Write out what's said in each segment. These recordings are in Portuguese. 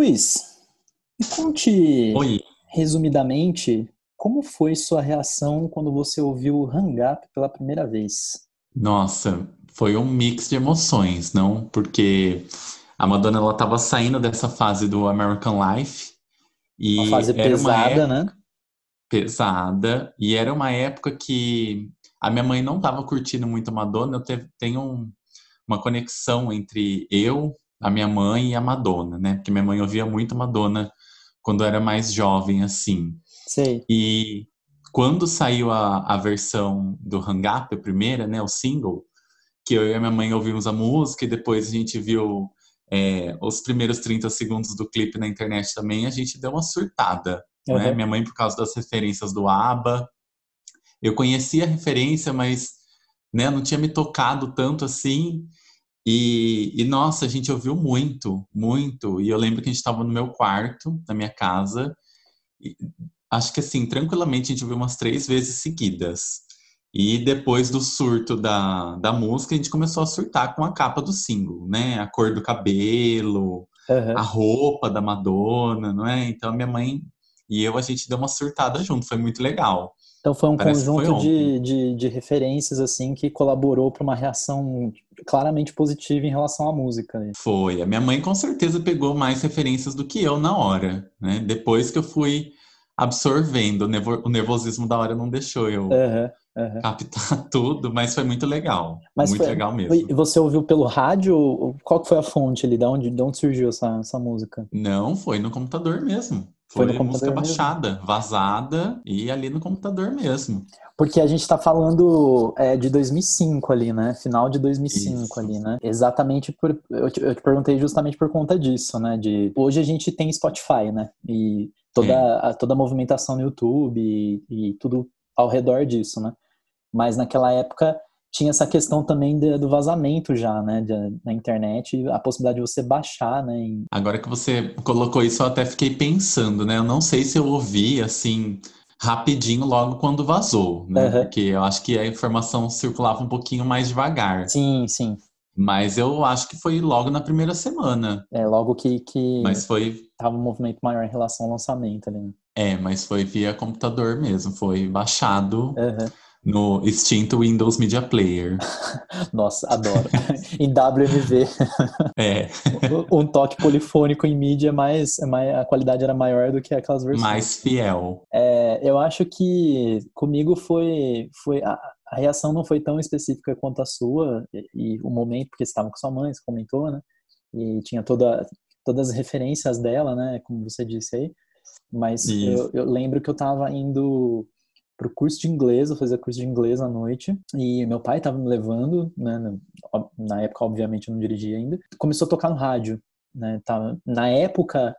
Luiz, me conte Oi. resumidamente como foi sua reação quando você ouviu o Hang Up pela primeira vez? Nossa, foi um mix de emoções, não? Porque a Madonna ela estava saindo dessa fase do American Life e Uma fase era uma pesada, época né? pesada e era uma época que a minha mãe não estava curtindo muito a Madonna. Eu te- tenho um- uma conexão entre eu, a minha mãe e a Madonna, né? Porque minha mãe ouvia muito Madonna quando era mais jovem, assim. Sei. E quando saiu a, a versão do Hang Up, a primeira, né, o single, que eu e a minha mãe ouvimos a música e depois a gente viu é, os primeiros 30 segundos do clipe na internet também, a gente deu uma surtada, né? Uhum. Minha mãe por causa das referências do ABBA. Eu conhecia a referência, mas né, não tinha me tocado tanto assim. E, e, nossa, a gente ouviu muito, muito. E eu lembro que a gente estava no meu quarto, na minha casa, e acho que assim, tranquilamente a gente ouviu umas três vezes seguidas. E depois do surto da, da música, a gente começou a surtar com a capa do single, né? A cor do cabelo, Uhum. a roupa da Madonna, não é? Então minha mãe e eu, a gente deu uma surtada junto, foi muito legal. Então foi um Parece que foi conjunto de, de, de referências assim que colaborou para uma reação claramente positiva em relação à música. né? Foi. A minha mãe com certeza pegou mais referências do que eu na hora, né? Depois que eu fui absorvendo, o nervo- o nervosismo da hora não deixou eu Uhum, uhum. captar tudo, mas foi muito legal. Mas muito foi- legal E mesmo. você ouviu pelo rádio? Qual que foi a fonte ali? De onde, de onde surgiu essa, essa música? Não, foi no computador mesmo. Foi Foi, no computador música mesmo? baixada, vazada e ali no computador mesmo. Porque a gente está falando é, de 2005 ali, né? Final de 2005 Isso. ali, né? Exatamente por. Eu te, eu te perguntei justamente por conta disso, né? De hoje a gente tem Spotify, né? E toda, É. a, toda a movimentação no YouTube e, e tudo ao redor disso, né? Mas naquela época tinha essa questão também do vazamento já, né? na internet, e a possibilidade de você baixar, né? em- Agora que você colocou isso, eu até fiquei pensando, né? Eu não sei se eu ouvi assim rapidinho logo quando vazou, né? Aham. Porque eu acho que a informação circulava um pouquinho mais devagar. Sim, sim. Mas eu acho que foi logo na primeira semana. É logo que, que Mas foi, tava um movimento maior em relação ao lançamento ali, né? é, mas foi via computador mesmo. Foi baixado Aham. No extinto Windows Media Player. Nossa, adoro. em WMV, É, um toque polifônico em mídia, mais, a qualidade era maior do que aquelas versões. mais fiel. É, eu acho que comigo foi, foi a, a reação não foi tão específica quanto a sua e, e o momento, porque você estava com sua mãe, você comentou, né? E tinha toda, todas as referências dela, né? Como você disse aí. Mas eu, eu lembro que eu estava indo pro curso de inglês, eu fazia curso de inglês à noite, e meu pai estava me levando, né? Na época, obviamente, eu não dirigia ainda. Começou a tocar no rádio, né? Tava, na época,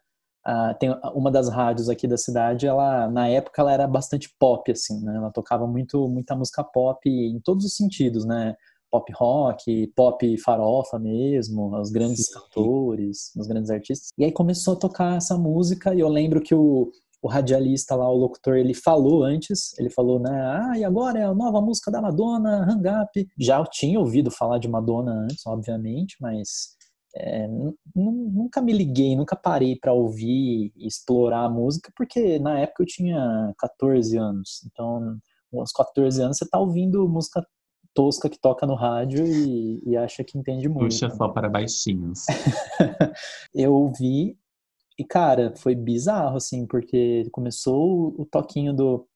tem uma das rádios aqui da cidade, ela na época ela era bastante pop assim, né? Ela tocava muito muita música pop em todos os sentidos, né? Pop rock, pop farofa mesmo, os grandes Sim. cantores, os grandes artistas. E aí começou a tocar essa música e eu lembro que o o radialista lá, o locutor, ele falou antes, ele falou, né, ah, e agora é a nova música da Madonna, Hang Up. Já tinha ouvido falar de Madonna antes, obviamente, mas é, nu- nu- nunca me liguei, nunca parei pra ouvir e explorar a música, porque na época eu tinha 14 anos. Então, aos 14 anos você tá ouvindo música tosca que toca no rádio e, e acha que entende muito. Puxa só para baixinhos. eu ouvi e, cara, foi bizarro, assim, porque começou o, toquinho do,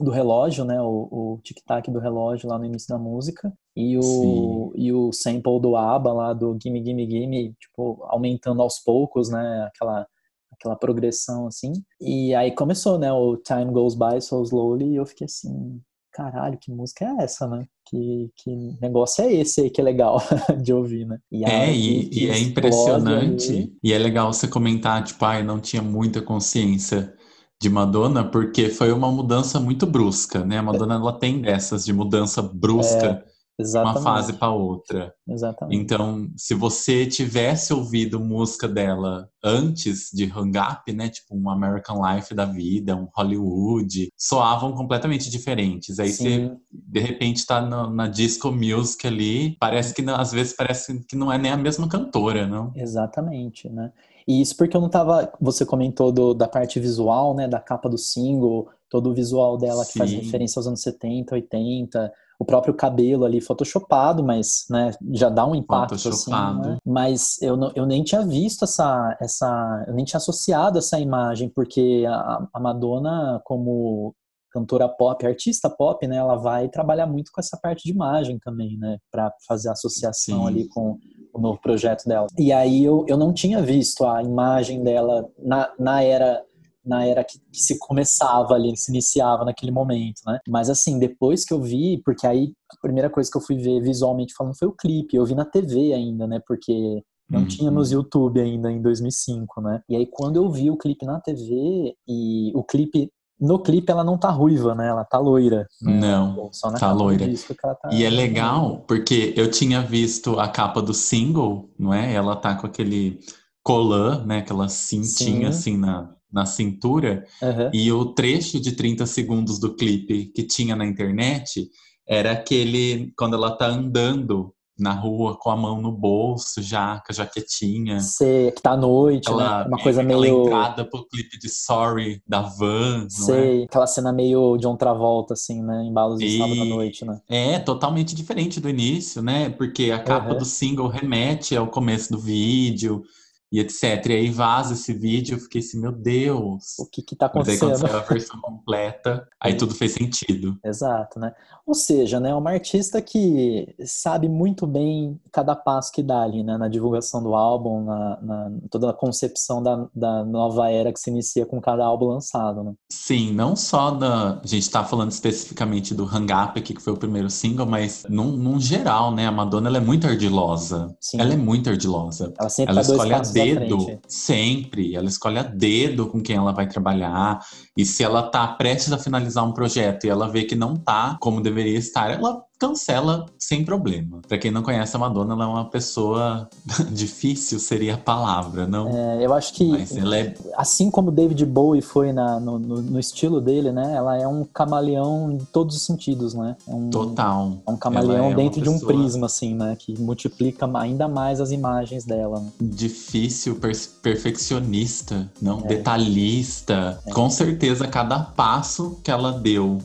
do relógio, né? O, o tic-tac do relógio lá no início da música. E o, Sim. e o sample do ABBA lá, do Gimme Gimme Gimme, tipo, aumentando aos poucos, né? Aquela, aquela progressão, assim. E aí começou, né? O Time Goes By So Slowly e eu fiquei assim... Caralho, que música é essa, né? Que, que negócio é esse aí que é legal de ouvir, né? E É, e, e é impressionante. ali- E é legal você comentar, tipo, ai, não tinha muita consciência de Madonna, porque foi uma mudança muito brusca, né? A Madonna, ela tem dessas de mudança brusca de uma Exatamente. fase para outra. Exatamente. Então, se você tivesse ouvido música dela antes de Hang Up, né? Tipo um American Life da vida, um Hollywood, soavam completamente diferentes. Aí você, de repente, tá na, na disco music ali, parece que às vezes parece que não é nem a mesma cantora, não? exatamente, né? E isso porque eu não tava. Você comentou do, da parte visual, né? Da capa do single, todo o visual dela que Sim. faz referência aos anos 70, 80, o próprio cabelo ali photoshopado, mas né, já dá um impacto assim, né? mas eu, não, eu nem tinha visto essa, essa, eu nem tinha associado essa imagem, porque a, a Madonna como cantora pop, artista pop, né, ela vai trabalhar muito com essa parte de imagem também, né, para fazer a associação Sim. ali com o novo projeto dela. E aí eu, eu não tinha visto a imagem dela na, na era na era que, que, se começava ali, se iniciava naquele momento, né? Mas assim, depois que eu vi, porque aí a primeira coisa que eu fui ver visualmente falando foi o clipe, eu vi na TV ainda, né? Porque não uhum. tinha nos YouTube ainda em 2005, né? E aí quando eu vi o clipe na TV e o clipe no clipe ela não tá ruiva, né? Ela tá loira. Né? Não, Só na tá loira. Tá... E é legal porque eu tinha visto a capa do single, não é? Ela tá com aquele colã, né? Aquela cintinha Sim. assim na, na cintura. Uhum. E o trecho de 30 segundos do clipe que tinha na internet era aquele quando ela tá andando na rua com a mão no bolso já, com a jaquetinha. Sei, que tá à noite, aquela, né? Uma coisa aquela meio... entrada pro clipe de Sorry, da Van, Sei, é? aquela cena meio de um Travolta, assim, né? Embalos de e... sábado à noite, né? É, totalmente diferente do início, né? Porque a capa uhum. do single remete ao começo do vídeo, e etc. E aí vaza esse vídeo, eu fiquei assim, meu Deus. O que que tá acontecendo? Mas aí quando saiu a versão completa, aí tudo fez sentido. Exato, né? Ou seja, né, uma artista que sabe muito bem cada passo que dá ali, né, na divulgação do álbum, na, na toda a concepção da, da nova era que se inicia com cada álbum lançado, né? Sim, não só da... A gente tá falando especificamente do Hang Up aqui, que foi o primeiro single, mas num, num geral, né, a Madonna, ela é muito ardilosa. Sim. Ela é muito ardilosa. Ela sempre ela tá escolhe a dedo, sempre. Ela escolhe a dedo com quem ela vai trabalhar. E se ela tá prestes a finalizar um projeto e ela vê que não tá como deveria estar, ela cancela sem problema. Para quem não conhece a Madonna, ela é uma pessoa difícil, seria a palavra, não? É, eu acho que, é... assim como David Bowie foi na, no, no, no, estilo dele, né? Ela é um camaleão em todos os sentidos, né? É um, Total. É um camaleão é dentro de um prisma, assim, né? Que multiplica ainda mais as imagens dela. Né? Difícil, per perfeccionista, não? É. Detalhista. É. Com certeza, cada passo que ela deu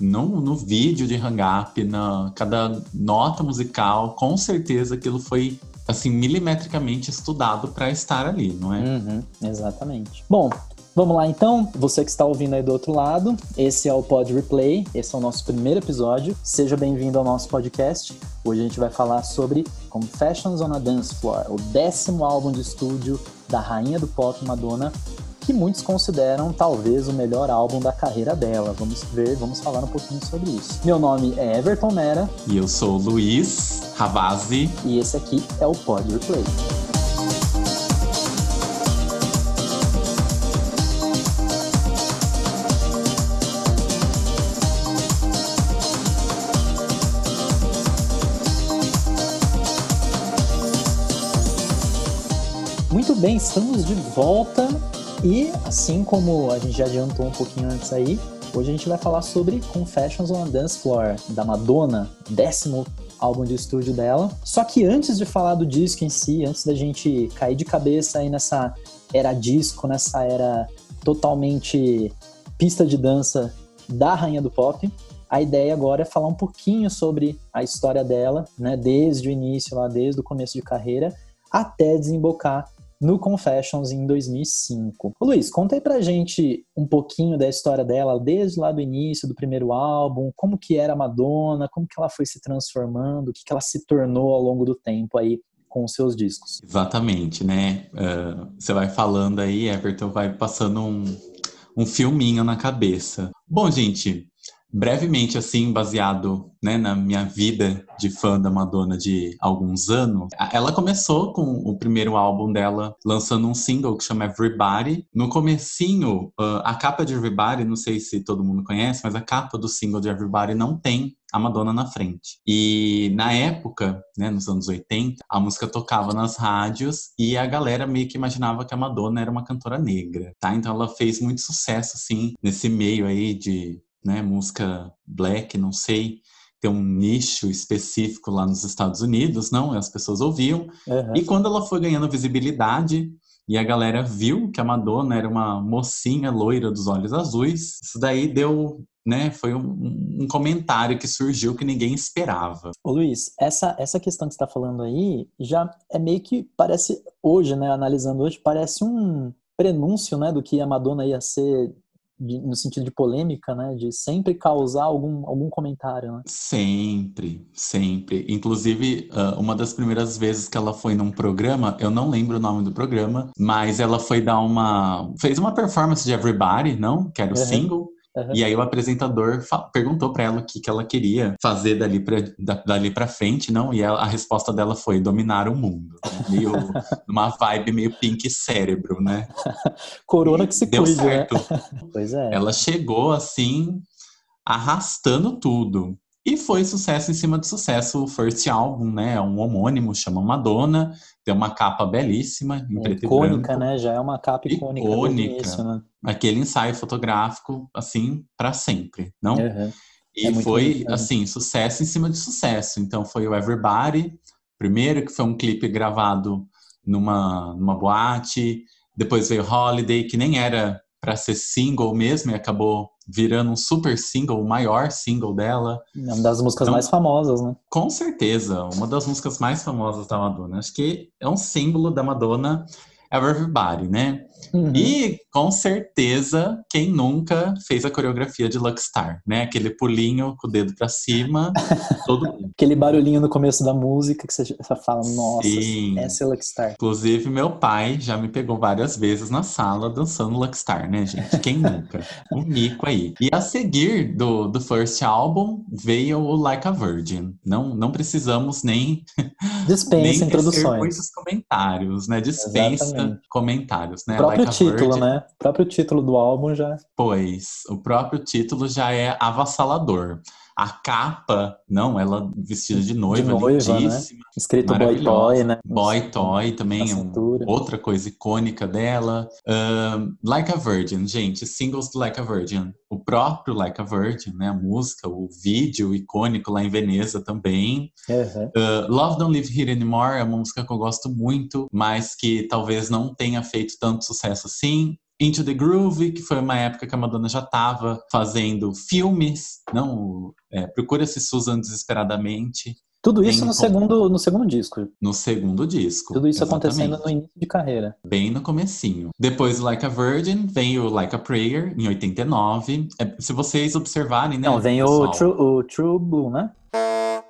no, no vídeo de Hang Up, na cada nota musical, com certeza aquilo foi assim milimetricamente estudado para estar ali, não é? Uhum, exatamente. Bom, Vamos lá então, você que está ouvindo aí do outro lado, esse é o Pod Replay, esse é o nosso primeiro episódio. Seja bem-vindo ao nosso podcast. Hoje a gente vai falar sobre Confessions on a Dance Floor, o décimo álbum de estúdio da rainha do pop Madonna, que muitos consideram talvez o melhor álbum da carreira dela. Vamos ver, vamos falar um pouquinho sobre isso. Meu nome é Everton Mera. E eu sou Luiz Ravazzi. E esse aqui é o Pod Replay. Muito bem, estamos de volta e assim como a gente já adiantou um pouquinho antes aí, hoje a gente vai falar sobre Confessions on a Dance Floor, da Madonna, décimo álbum de estúdio dela. Só que antes de falar do disco em si, antes da gente cair de cabeça aí nessa era disco, nessa era totalmente pista de dança da rainha do pop, a ideia agora é falar um pouquinho sobre a história dela, né, desde o início lá, desde o começo de carreira, até desembocar no Confessions em 2005. Ô, Luiz, conta aí pra gente um pouquinho da história dela, desde lá do início do primeiro álbum, como que era a Madonna, como que ela foi se transformando, o que, que ela se tornou ao longo do tempo aí com os seus discos. Exatamente, né? Uh, você vai falando aí, Everton vai passando um, um filminho na cabeça. Bom, gente, brevemente assim, baseado né, na minha vida de fã da Madonna de alguns anos, ela começou com o primeiro álbum dela lançando um single que chama Everybody. No comecinho, a capa de Everybody, não sei se todo mundo conhece, mas a capa do single de Everybody não tem a Madonna na frente. E na época, né, nos anos 80, a música tocava nas rádios e a galera meio que imaginava que a Madonna era uma cantora negra, tá? Então ela fez muito sucesso assim nesse meio aí de né, música black, não sei, tem um nicho específico lá nos Estados Unidos, não? As pessoas ouviam. Uhum. E quando ela foi ganhando visibilidade, e a galera viu que a Madonna era uma mocinha loira dos olhos azuis. Isso daí deu né, foi um, um, comentário que surgiu que ninguém esperava. Ô Luiz, essa, essa questão que você está falando aí já é meio que parece hoje, né, analisando hoje, parece um prenúncio, né, do que a Madonna ia ser de, no sentido de polêmica, né? De sempre causar algum, algum comentário, né? Sempre, sempre. Inclusive, uma das primeiras vezes que ela foi num programa, eu não lembro o nome do programa, mas ela foi dar uma. fez uma performance de Everybody, não? Que era o uhum. single. Uhum. E aí o apresentador perguntou para ela o que, que ela queria fazer dali pra, dali pra frente, não? E ela, a resposta dela foi dominar o mundo. Né? Meio, uma vibe meio pink cérebro, né? Corona que se deu cuide, né? certo. Né? pois é. Ela chegou assim, arrastando tudo. E foi sucesso em cima de sucesso o First Album, né? É um homônimo, chama Madonna. Tem uma capa belíssima, em é icônica, e né? Já é uma capa icônica. Icônica. Início, né? Aquele ensaio fotográfico, assim, para sempre, não? Uhum. E é foi, assim, sucesso em cima de sucesso. Então foi o Everybody, primeiro, que foi um clipe gravado numa, numa boate. Depois veio Holiday, que nem era para ser single mesmo e acabou virando um super single, o maior single dela. É uma das músicas então, mais famosas, né? Com certeza, uma das músicas mais famosas da Madonna. Acho que é um símbolo da Madonna Everybody, né? Uhum. E com certeza, quem nunca fez a coreografia de Luckstar, né? Aquele pulinho com o dedo para cima, todo Aquele barulhinho no começo da música que você fala, nossa, Sim. essa é Luckstar. Inclusive, meu pai já me pegou várias vezes na sala dançando Luckstar, né, gente? Quem nunca? Um mico aí. E a seguir do, do first álbum veio o Like a Virgin. Não, não precisamos nem. Dispensa introduções. muitos comentários, né? Dispensa Exatamente. comentários, né? O próprio like título, né? O próprio título do álbum já. Pois, o próprio título já é avassalador. A capa, não, ela vestida de noiva, de noiva né? lindíssima. Né? Escrito Boy Toy, né? Boy Toy também, outra coisa icônica dela. Like a Virgin, gente, singles do Like a Virgin. O próprio Like a Virgin, né? A música, o vídeo icônico lá em Veneza também. Uhum. Uh, Love Don't Live Here Anymore é uma música que eu gosto muito, mas que talvez não tenha feito tanto sucesso assim. Into the Groove, que foi uma época que a Madonna já estava fazendo filmes, não é, Procura-se Susan Desesperadamente. Tudo isso no segundo, no segundo disco. No segundo disco. Tudo isso exatamente. acontecendo no início de carreira. Bem no comecinho. Depois Like a Virgin, vem o Like a Prayer, em 89. É, se vocês observarem, né? Não, vem o True, o True Blue, né?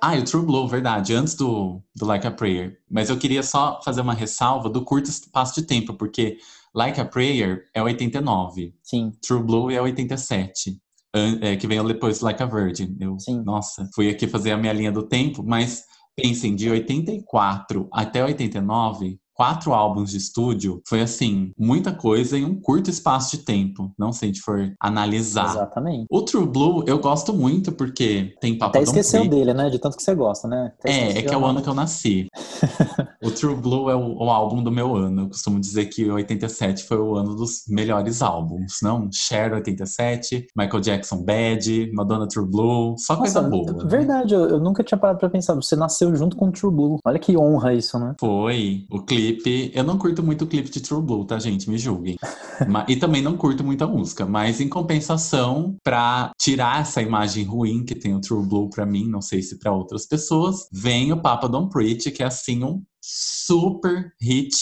Ah, o True Blue, verdade, antes do, do Like a Prayer. Mas eu queria só fazer uma ressalva do curto espaço de tempo, porque Like a Prayer é 89. Sim. True Blue é 87. É, que veio depois Like a Virgin. Eu, Sim. Nossa, fui aqui fazer a minha linha do tempo, mas pensem, de 84 até 89, quatro álbuns de estúdio foi assim, muita coisa em um curto espaço de tempo. Não sei se a gente for analisar. Exatamente. O True Blue eu gosto muito porque tem Papa Até esqueceu dele, né? De tanto que você gosta, né? Até é, é que é o ano que eu nasci. o True Blue é o, o, álbum do meu ano. Eu costumo dizer que 87 foi o ano dos melhores álbuns, não? Cher 87, Michael Jackson Bad, Madonna True Blue, só Nossa, coisa boa. Né? Verdade, né? eu, eu, nunca tinha parado pra pensar. Você nasceu junto com o True Blue. Olha que honra isso, né? Foi. O clipe clipe. Eu não curto muito o clipe de True Blue, tá, gente? Me julguem. e também não curto muito a música. Mas em compensação, pra tirar essa imagem ruim que tem o True Blue pra mim, não sei se para outras pessoas, vem o Papa Don't Preach, que é assim um super hit.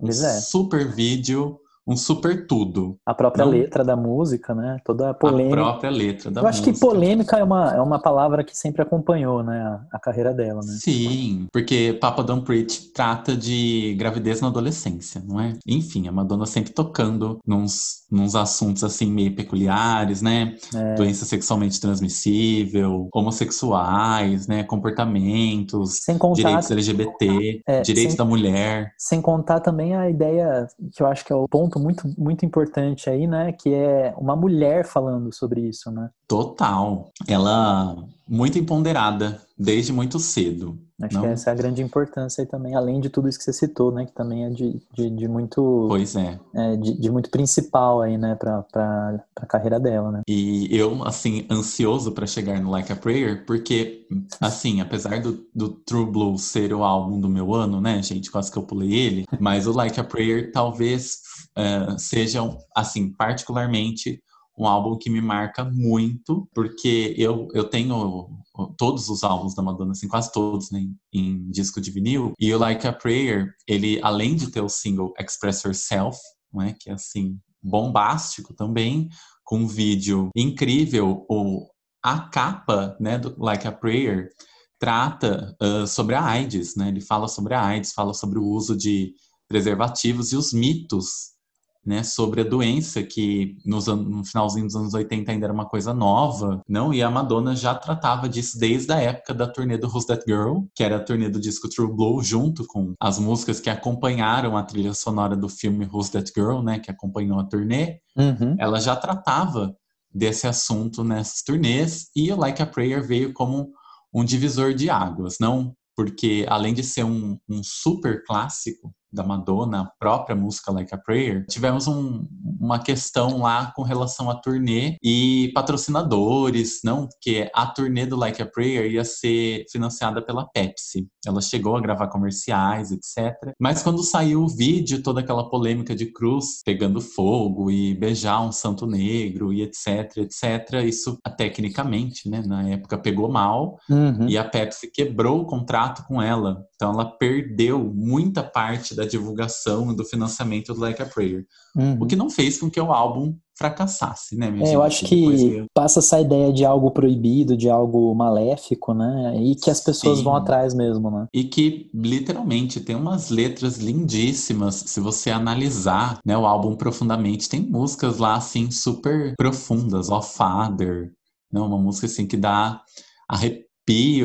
Um é. super vídeo um super tudo. A própria não... letra da música, né? Toda a polêmica. A própria letra da Eu música. acho que polêmica é uma, é uma palavra que sempre acompanhou, né? A, a carreira dela, né? Sim, porque Papa Don't Preach trata de gravidez na adolescência, não é? Enfim, a Madonna sempre tocando nos, nos assuntos assim meio peculiares, né? É. Doença sexualmente transmissível, homossexuais, né? Comportamentos, contar... direitos LGBT, é, direitos sem... da mulher. Sem contar também a ideia que eu acho que é o ponto muito, muito importante aí, né? Que é uma mulher falando sobre isso, né? Total. Ela muito empoderada desde muito cedo. Acho Não? que essa é a grande importância aí também, além de tudo isso que você citou, né? Que também é de, de, de muito. Pois é. é, de, de muito principal aí, né, pra, pra, pra carreira dela, né? E eu, assim, ansioso pra chegar no Like a Prayer, porque, assim, apesar do, do True Blue ser o álbum do meu ano, né, gente? Quase que eu pulei ele, mas o Like a Prayer talvez uh, seja, assim, particularmente um álbum que me marca muito, porque eu, eu tenho todos os álbuns da Madonna, assim, quase todos, né, em disco de vinil, e o Like a Prayer, ele, além de ter o single Express Yourself, né, que é, assim, bombástico também, com um vídeo incrível, o, a capa, né, do Like a Prayer, trata uh, sobre a AIDS, né, ele fala sobre a AIDS, fala sobre o uso de preservativos e os mitos né, sobre a doença, que nos no finalzinho dos anos 80 ainda era uma coisa nova, não? E a Madonna já tratava disso desde a época da turnê do Who's That Girl, que era a turnê do disco True Blue, junto com as músicas que acompanharam a trilha sonora do filme Who's That Girl, né, que acompanhou a turnê. Uhum. Ela já tratava desse assunto nessas turnês, e o Like a Prayer veio como um divisor de águas, não? Porque além de ser um, um super clássico, da Madonna, a própria música Like a Prayer, tivemos um, uma questão lá com relação à turnê e patrocinadores, não? Porque a turnê do Like a Prayer ia ser financiada pela Pepsi. Ela chegou a gravar comerciais, etc. Mas quando saiu o vídeo, toda aquela polêmica de Cruz pegando fogo e beijar um santo negro e etc, etc, isso tecnicamente, né, na época pegou mal Uhum. e a Pepsi quebrou o contrato com ela. Então ela perdeu muita parte da divulgação e do financiamento do Like a Prayer. Uhum. O que não fez com que o álbum fracassasse, né, É, eu acho que passa essa ideia de algo proibido, de algo maléfico, né? E que as pessoas Sim. vão atrás mesmo, né? E que, literalmente, tem umas letras lindíssimas, se você analisar né, o álbum profundamente. Tem músicas lá, assim, super profundas. Ó, Father, né, uma música, assim, que dá arrepio,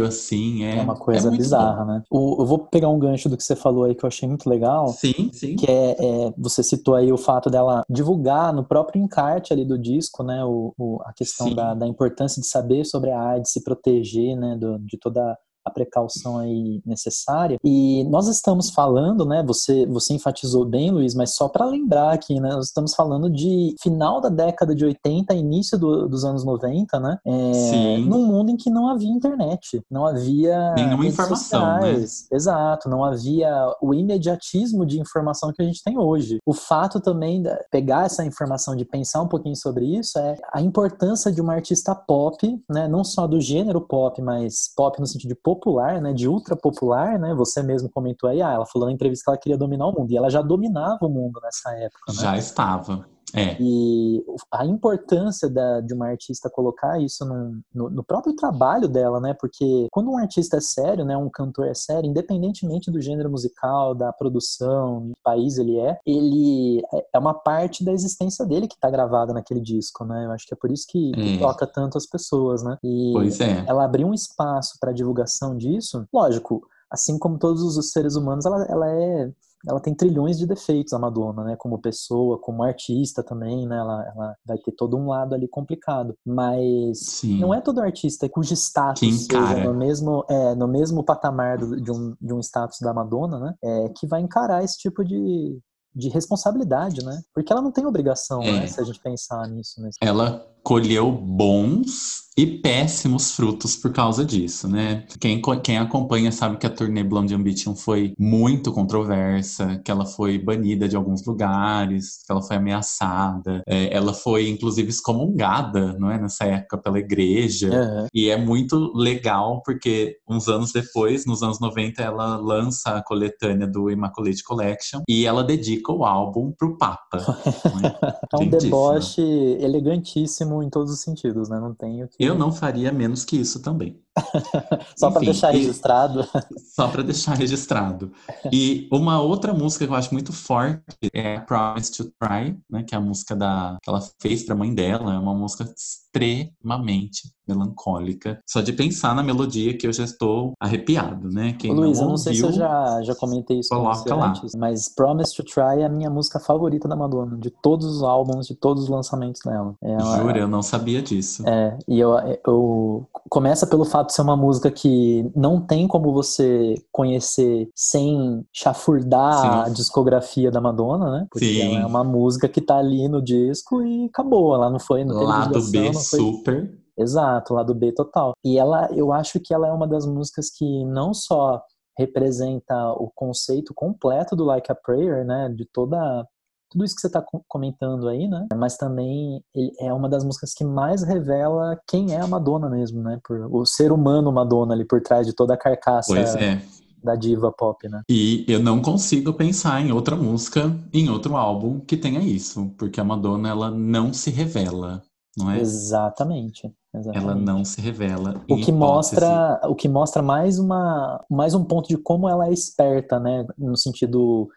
assim. É, É uma coisa muito bizarra, né? O- eu vou pegar um gancho do que você falou aí que eu achei muito legal. bom. Sim, sim. que é, é, você citou aí o fato dela divulgar no próprio encarte ali do disco, né, o, o- a questão da, da importância de saber sobre a AIDS, se proteger, né, do- de toda a precaução aí necessária. E nós estamos falando, né, você, você enfatizou bem, Luiz, mas só para lembrar aqui, né, nós estamos falando de final da década de 80, início do- dos anos 90, né, é, Sim. num mundo em que não havia internet, não havia Nenhuma informação, né? Exato, não havia o imediatismo de informação que a gente tem hoje. O fato também de pegar essa informação, de pensar um pouquinho sobre isso, é a importância de uma artista pop, né, não só do gênero pop, mas pop no sentido de popular, né, de ultra popular, né, você mesmo comentou aí, ah, ela falou na entrevista que ela queria dominar o mundo, e ela já dominava o mundo nessa época, né? Já estava. É. E a importância da, de uma artista colocar isso num- no, no próprio trabalho dela, né? Porque quando um artista é sério, né? Um cantor é sério, independentemente do gênero musical, da produção, do país ele é, ele é- é uma parte da existência dele que tá gravada naquele disco, né? Eu acho que é por isso que, que É. toca tanto as pessoas, né? E Pois é. ela abriu um espaço para divulgação disso, lógico, assim como todos os seres humanos, ela, ela é ela tem trilhões de defeitos, a Madonna, né? Como pessoa, como artista também, né? Ela, ela vai ter todo um lado ali complicado. Mas Sim. não é todo artista cujo status seja no mesmo, é, no mesmo patamar do- de, um, de um status da Madonna, né? É, que vai encarar esse tipo de, de responsabilidade, né? Porque ela não tem obrigação, É. né? Se a gente pensar nisso. Né? ela colheu bons e péssimos frutos por causa disso, né? Quem, quem acompanha sabe que a turnê Blonde Ambition foi muito controversa, que ela foi banida de alguns lugares, que ela foi ameaçada, é, ela foi inclusive excomungada, não é, nessa época pela igreja. Aham. E é muito legal porque uns anos depois, nos anos 90, ela lança a coletânea do Immaculate Collection e ela dedica o álbum pro Papa. é? É um deboche elegantíssimo em todos os sentidos, né? Não tenho que. Eu não faria menos que isso também. Só para deixar registrado. Só para deixar registrado. E uma outra música que eu acho muito forte é Promise to Try, né, que é a música da, que ela fez para a mãe dela. É uma música extremamente melancólica. Só de pensar na melodia que eu já estou arrepiado, né? Quem Ô, Luiz, não eu não sei se eu já, já comentei isso com você lá. antes, mas Promise to Try é a minha música favorita da Madonna, de todos os álbuns, de todos os lançamentos dela. É, uma- Jura, eu não sabia disso. é, e eu, eu começa pelo fato fato de ser uma música que não tem como você conhecer sem chafurdar Sim. a discografia da Madonna, né? Porque Sim. ela é uma música que tá ali no disco e acabou. Ela não foi no Lado B foi... super. Exato, lado B total. E ela, eu acho que ela é uma das músicas que não só representa o conceito completo do Like a Prayer, né? De toda tudo isso que você está comentando aí, né? Mas também é uma das músicas que mais revela quem é a Madonna mesmo, né? Por, o ser humano Madonna ali por trás de toda a carcaça é. da diva pop, né? E eu não consigo pensar em outra música, em outro álbum que tenha isso, porque a Madonna ela não se revela, não é? Exatamente. Exatamente. Ela não se revela. O que mostra, o que mostra mais uma, mais um ponto de como ela é esperta, né? No sentido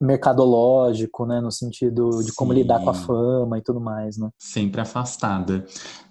mercadológico, né, no sentido de como lidar com a fama e tudo mais, né? Sempre afastada.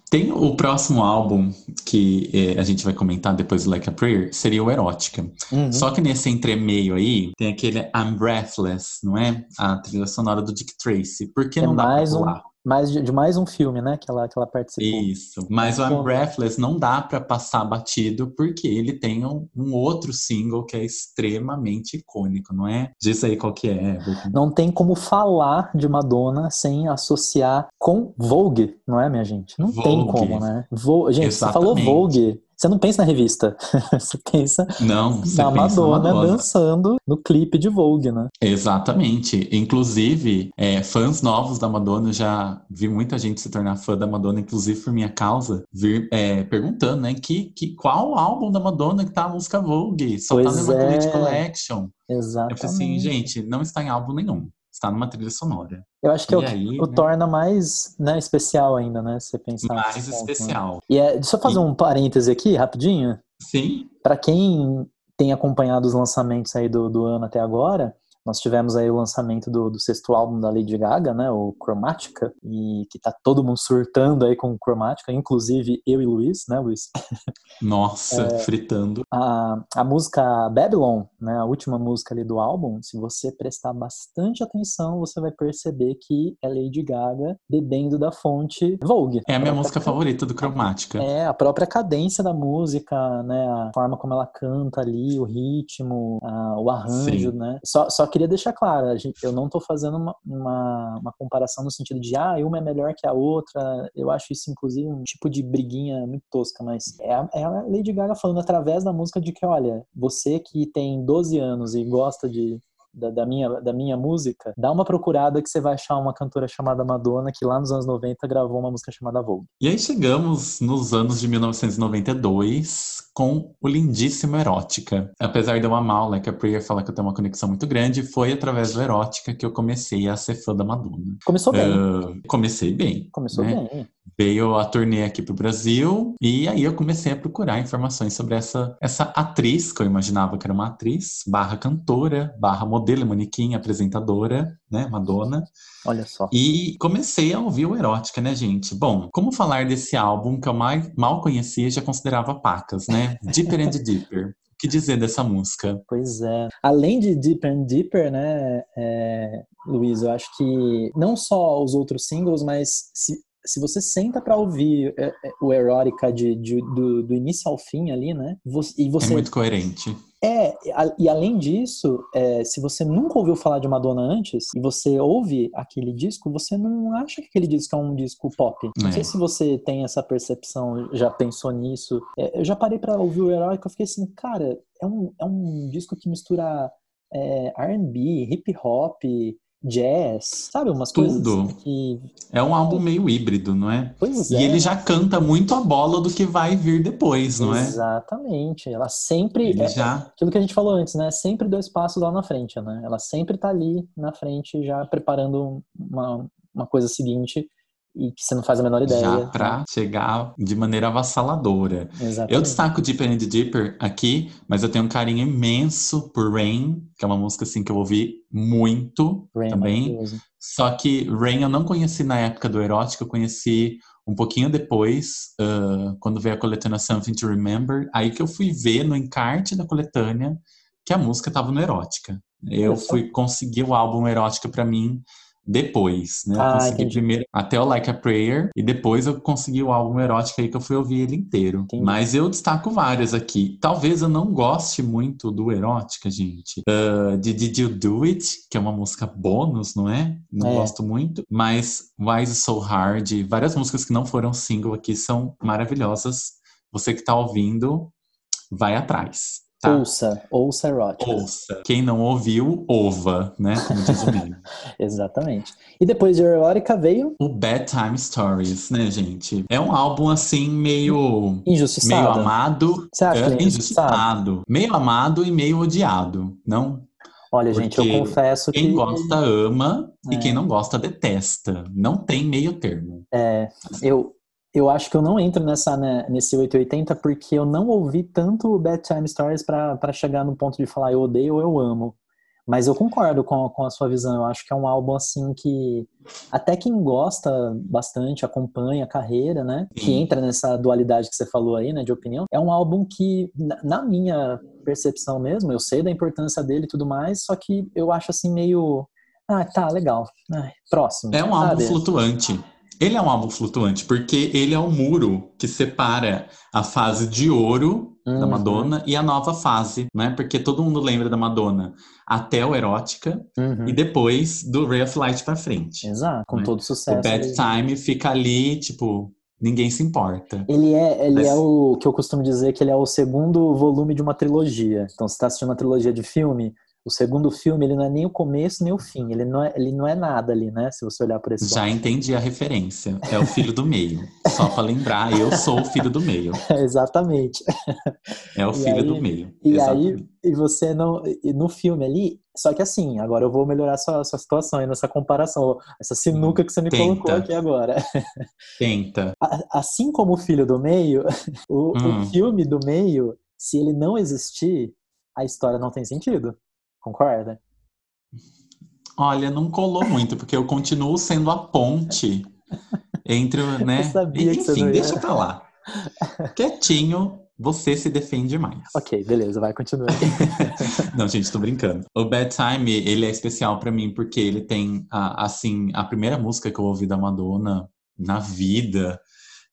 Tem o próximo álbum que eh, a gente vai comentar depois do Like a Prayer, seria o Erótica. Uhum. Só que nesse entremeio aí, tem aquele I'm Breathless, não é? A trilha sonora do Dick Tracy. Por que é não dá pra pular? Um mais de, de, mais um filme, né? Que ela, que ela participou. Isso. Mas o I'm Breathless não dá para passar batido porque ele tem um, um, outro single que é extremamente icônico, não é? Diz aí qual que é. Não tem como falar de Madonna sem associar com Vogue, não é, minha gente? Não Vogue. tem como, né? Vo... Gente, Exatamente. você falou Vogue, você não pensa na revista, você pensa não, você na Madonna, Madonna, dançando no clipe de Vogue, né? Exatamente. Inclusive, é, fãs novos da Madonna, já vi muita gente se tornar fã da Madonna, inclusive por minha causa, vir é, perguntando, né, que, que, qual álbum da Madonna que tá a música Vogue? Só tá pois tá no Immaculate é. Collection. Exatamente. Eu falei assim, gente, não está em álbum nenhum está numa trilha sonora. Eu acho que é o, aí, o né? torna mais né, especial ainda, né? Você pensar. Mais ponto, né? especial. Né? E é, deixa eu fazer e... um parêntese aqui, rapidinho. Sim. Para quem tem acompanhado os lançamentos aí do, do ano até agora, nós tivemos aí o lançamento do, do, sexto álbum da Lady Gaga, né, o Chromatica, e que tá todo mundo surtando aí com Chromatica, inclusive eu e Luiz, né, Luiz? Nossa, é, fritando. A, a música Babylon, né, a última música ali do álbum, se você prestar bastante atenção, você vai perceber que é Lady Gaga bebendo da fonte Vogue. É a minha a música favorita do Chromatica. É, a própria cadência da música, né, a forma como ela canta ali, o ritmo, a, o arranjo, Sim. né. Só, só queria deixar claro, eu não estou fazendo uma, uma, uma, comparação no sentido de, ah, uma é melhor que a outra. Eu acho isso, inclusive, um tipo de briguinha muito tosca, mas é a, é a Lady Gaga falando através da música de que, olha, você que tem 12 anos e gosta de da, da, minha, da minha música, dá uma procurada que você vai achar uma cantora chamada Madonna que lá nos anos 90 gravou uma música chamada Vogue. E aí chegamos nos anos de 1992 com o lindíssimo Erótica. Apesar de eu amar o Like a Prayer falar que eu tenho uma conexão muito grande, foi através do Erótica que eu comecei a ser fã da Madonna. Começou bem. Uh, comecei bem. Começou né? bem veio a turnê aqui pro Brasil e aí eu comecei a procurar informações sobre essa, essa atriz, que eu imaginava que era uma atriz, barra cantora, barra modelo, manequim, apresentadora, né, Madonna. Olha só. E comecei a ouvir o Erótica, né, gente? Bom, como falar desse álbum que eu mais, mal conhecia e já considerava pacas, né? Deeper and Deeper. O que dizer dessa música? Pois é. Além de Deeper and Deeper, né, é, Luiz, eu acho que não só os outros singles, mas se, se você senta para ouvir é, é, o Erótica de, de, do, do, início ao fim ali, né? e você, é muito coerente. É, e além disso, é, se você nunca ouviu falar de Madonna antes e você ouve aquele disco, você não acha que aquele disco é um disco pop. Não é. sei se você tem essa percepção, já pensou nisso. É, eu já parei para ouvir o Erótica e fiquei assim, cara, é um, é um disco que mistura é, R&B, hip hop, jazz, sabe? Umas Tudo. coisas que. É um álbum meio híbrido, não é? Pois e é. ele já canta muito a bola do que vai vir depois, não é? Exatamente. Ela sempre. Ele é, já... Aquilo que a gente falou antes, né? Sempre dois passos lá na frente, né? Ela sempre tá ali na frente, já preparando uma, uma coisa seguinte e que você não faz a menor ideia. Já pra chegar de maneira avassaladora. Exatamente. Eu destaco Deeper and Deeper aqui, mas eu tenho um carinho imenso por Rain, que é uma música assim que eu ouvi muito Rain é também. Só que Rain eu não conheci na época do erótico, eu conheci um pouquinho depois, uh, quando veio a coletânea Something to Remember, aí que eu fui ver no encarte da coletânea que a música estava no erótica. Eu fui conseguir o álbum erótica para mim depois, né? Ah, eu consegui entendi. primeiro até o Like a Prayer e depois eu consegui o álbum erótico aí que eu fui ouvir ele inteiro. Entendi. Mas eu destaco vários aqui. Talvez eu não goste muito do erótica, gente. Uh, de Did You Do It, que é uma música bônus, não é? Não É. gosto muito. Mas Why Is It So Hard, várias músicas que não foram single aqui são maravilhosas. Você que tá ouvindo, vai atrás. Tá? Ouça, ouça erótica. Ouça. Quem não ouviu, ova, né? Como diz o meme. Exatamente. E depois de erótica veio o Bedtime Stories, né, gente? É um álbum assim meio Injustiçada. meio amado, Você acha é, que é injustiçado, meio amado e meio odiado, não? Olha, gente, eu Porque confesso que Quem gosta ama e É. quem não gosta detesta. Não tem meio termo. é, eu, eu acho que eu não entro nessa, né, nesse 880 porque eu não ouvi tanto o Bad Time Stories pra chegar no ponto de falar eu odeio ou eu amo. Mas eu concordo com, com a sua visão. Eu acho que é um álbum assim que até quem gosta bastante, acompanha a carreira, né? Que entra nessa dualidade que você falou aí, né? De opinião. É um álbum que, na- minha percepção mesmo, eu sei da importância dele e tudo mais, só que eu acho assim meio. Ah, tá, legal. Ai, próximo. É um álbum sabe? flutuante. Ele é um álbum flutuante porque ele é o muro que separa a fase de ouro da Uhum. Madonna e a nova fase, né? Porque todo mundo lembra da Madonna até o erótica Uhum. e depois do Ray of Light pra frente. Exato, com né? todo sucesso. O Bad Time fica ali, tipo, ninguém se importa. Ele é, ele Mas- é o que eu costumo dizer que ele é o segundo volume de uma trilogia. Então, você está assistindo uma trilogia de filme, o segundo filme ele não é nem o começo nem o fim. Ele não é, ele não é nada ali, né? Se você olhar por esse Já entendi a referência. É o filho do meio. Só pra lembrar, eu sou o filho do meio. Exatamente. É o E filho aí- do meio. E Exatamente. aí, e você não. E no filme ali. Só que assim, agora eu vou melhorar sua, sua situação aí nessa comparação, essa sinuca que você me Tenta. colocou aqui agora. Tenta. Assim como o filho do meio, o, o Hum. filme do meio, se ele não existir, a história não tem sentido. Concorda? Olha, não colou muito, porque eu continuo sendo a ponte entre o, né? Eu sabia que você Enfim, não ia. deixa pra lá. Quietinho, você se defende mais. Ok, beleza, vai, continua. Não, gente, tô brincando. O Bad Time, ele é especial pra mim porque ele tem, a- assim, a primeira música que eu ouvi da Madonna na vida,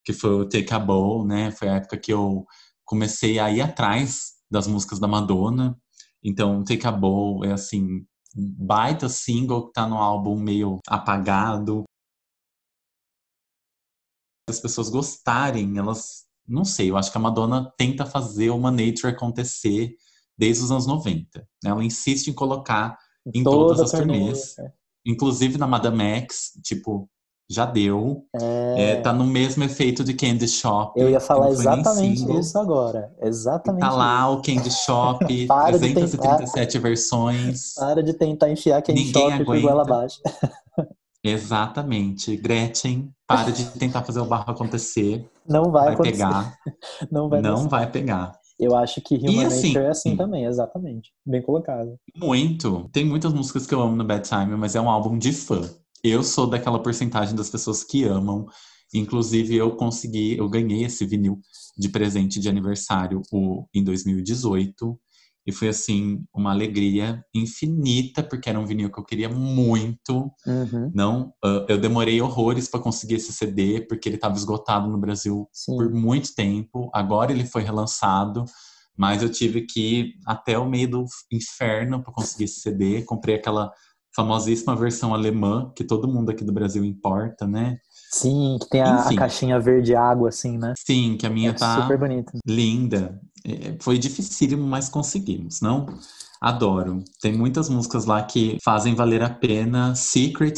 que foi o Take a Bow, né? Foi a época que eu comecei a ir atrás das músicas da Madonna. Então, Take a Bow é, assim, um baita single que tá no álbum meio apagado. As pessoas gostarem, elas... Não sei, eu acho que a Madonna tenta fazer uma nature acontecer desde os anos 90. né? Ela insiste em colocar em todas as turnê, turnês. inclusive na Madame X, tipo, já deu. É, É, tá no mesmo efeito de Candy Shop. eu ia falar exatamente isso agora. Exatamente. Tá lá isso. o Candy Shop, Para de 337 versões. Para de tentar enfiar quem Ninguém goela aguenta. abaixo. Exatamente. Gretchen, para de tentar fazer o barro acontecer. Não vai, Vai acontecer. pegar. Não vai Não vai pegar. Eu acho que Human assim, Nature é assim hum. também, exatamente. Bem colocado. Muito. Tem muitas músicas que eu amo no Bad Time, mas é um álbum de fã. Eu sou daquela porcentagem das pessoas que amam. Inclusive, eu consegui, eu ganhei esse vinil de presente de aniversário o, em 2018. E foi, assim, uma alegria infinita, porque era um vinil que eu queria muito. Uhum, Não, ah, eu demorei horrores para conseguir esse CD, porque ele estava esgotado no Brasil sim. por muito tempo. Agora ele foi relançado, mas eu tive que ir até o meio do inferno para conseguir esse CD. Comprei aquela famosíssima versão alemã que todo mundo aqui do Brasil importa, né? Sim, que tem a, a caixinha verde água, assim, né? Sim, que a minha É tá super bonito. linda. É, Foi dificílimo, mas conseguimos, não? Adoro. Tem muitas músicas lá que fazem valer a pena. Secret,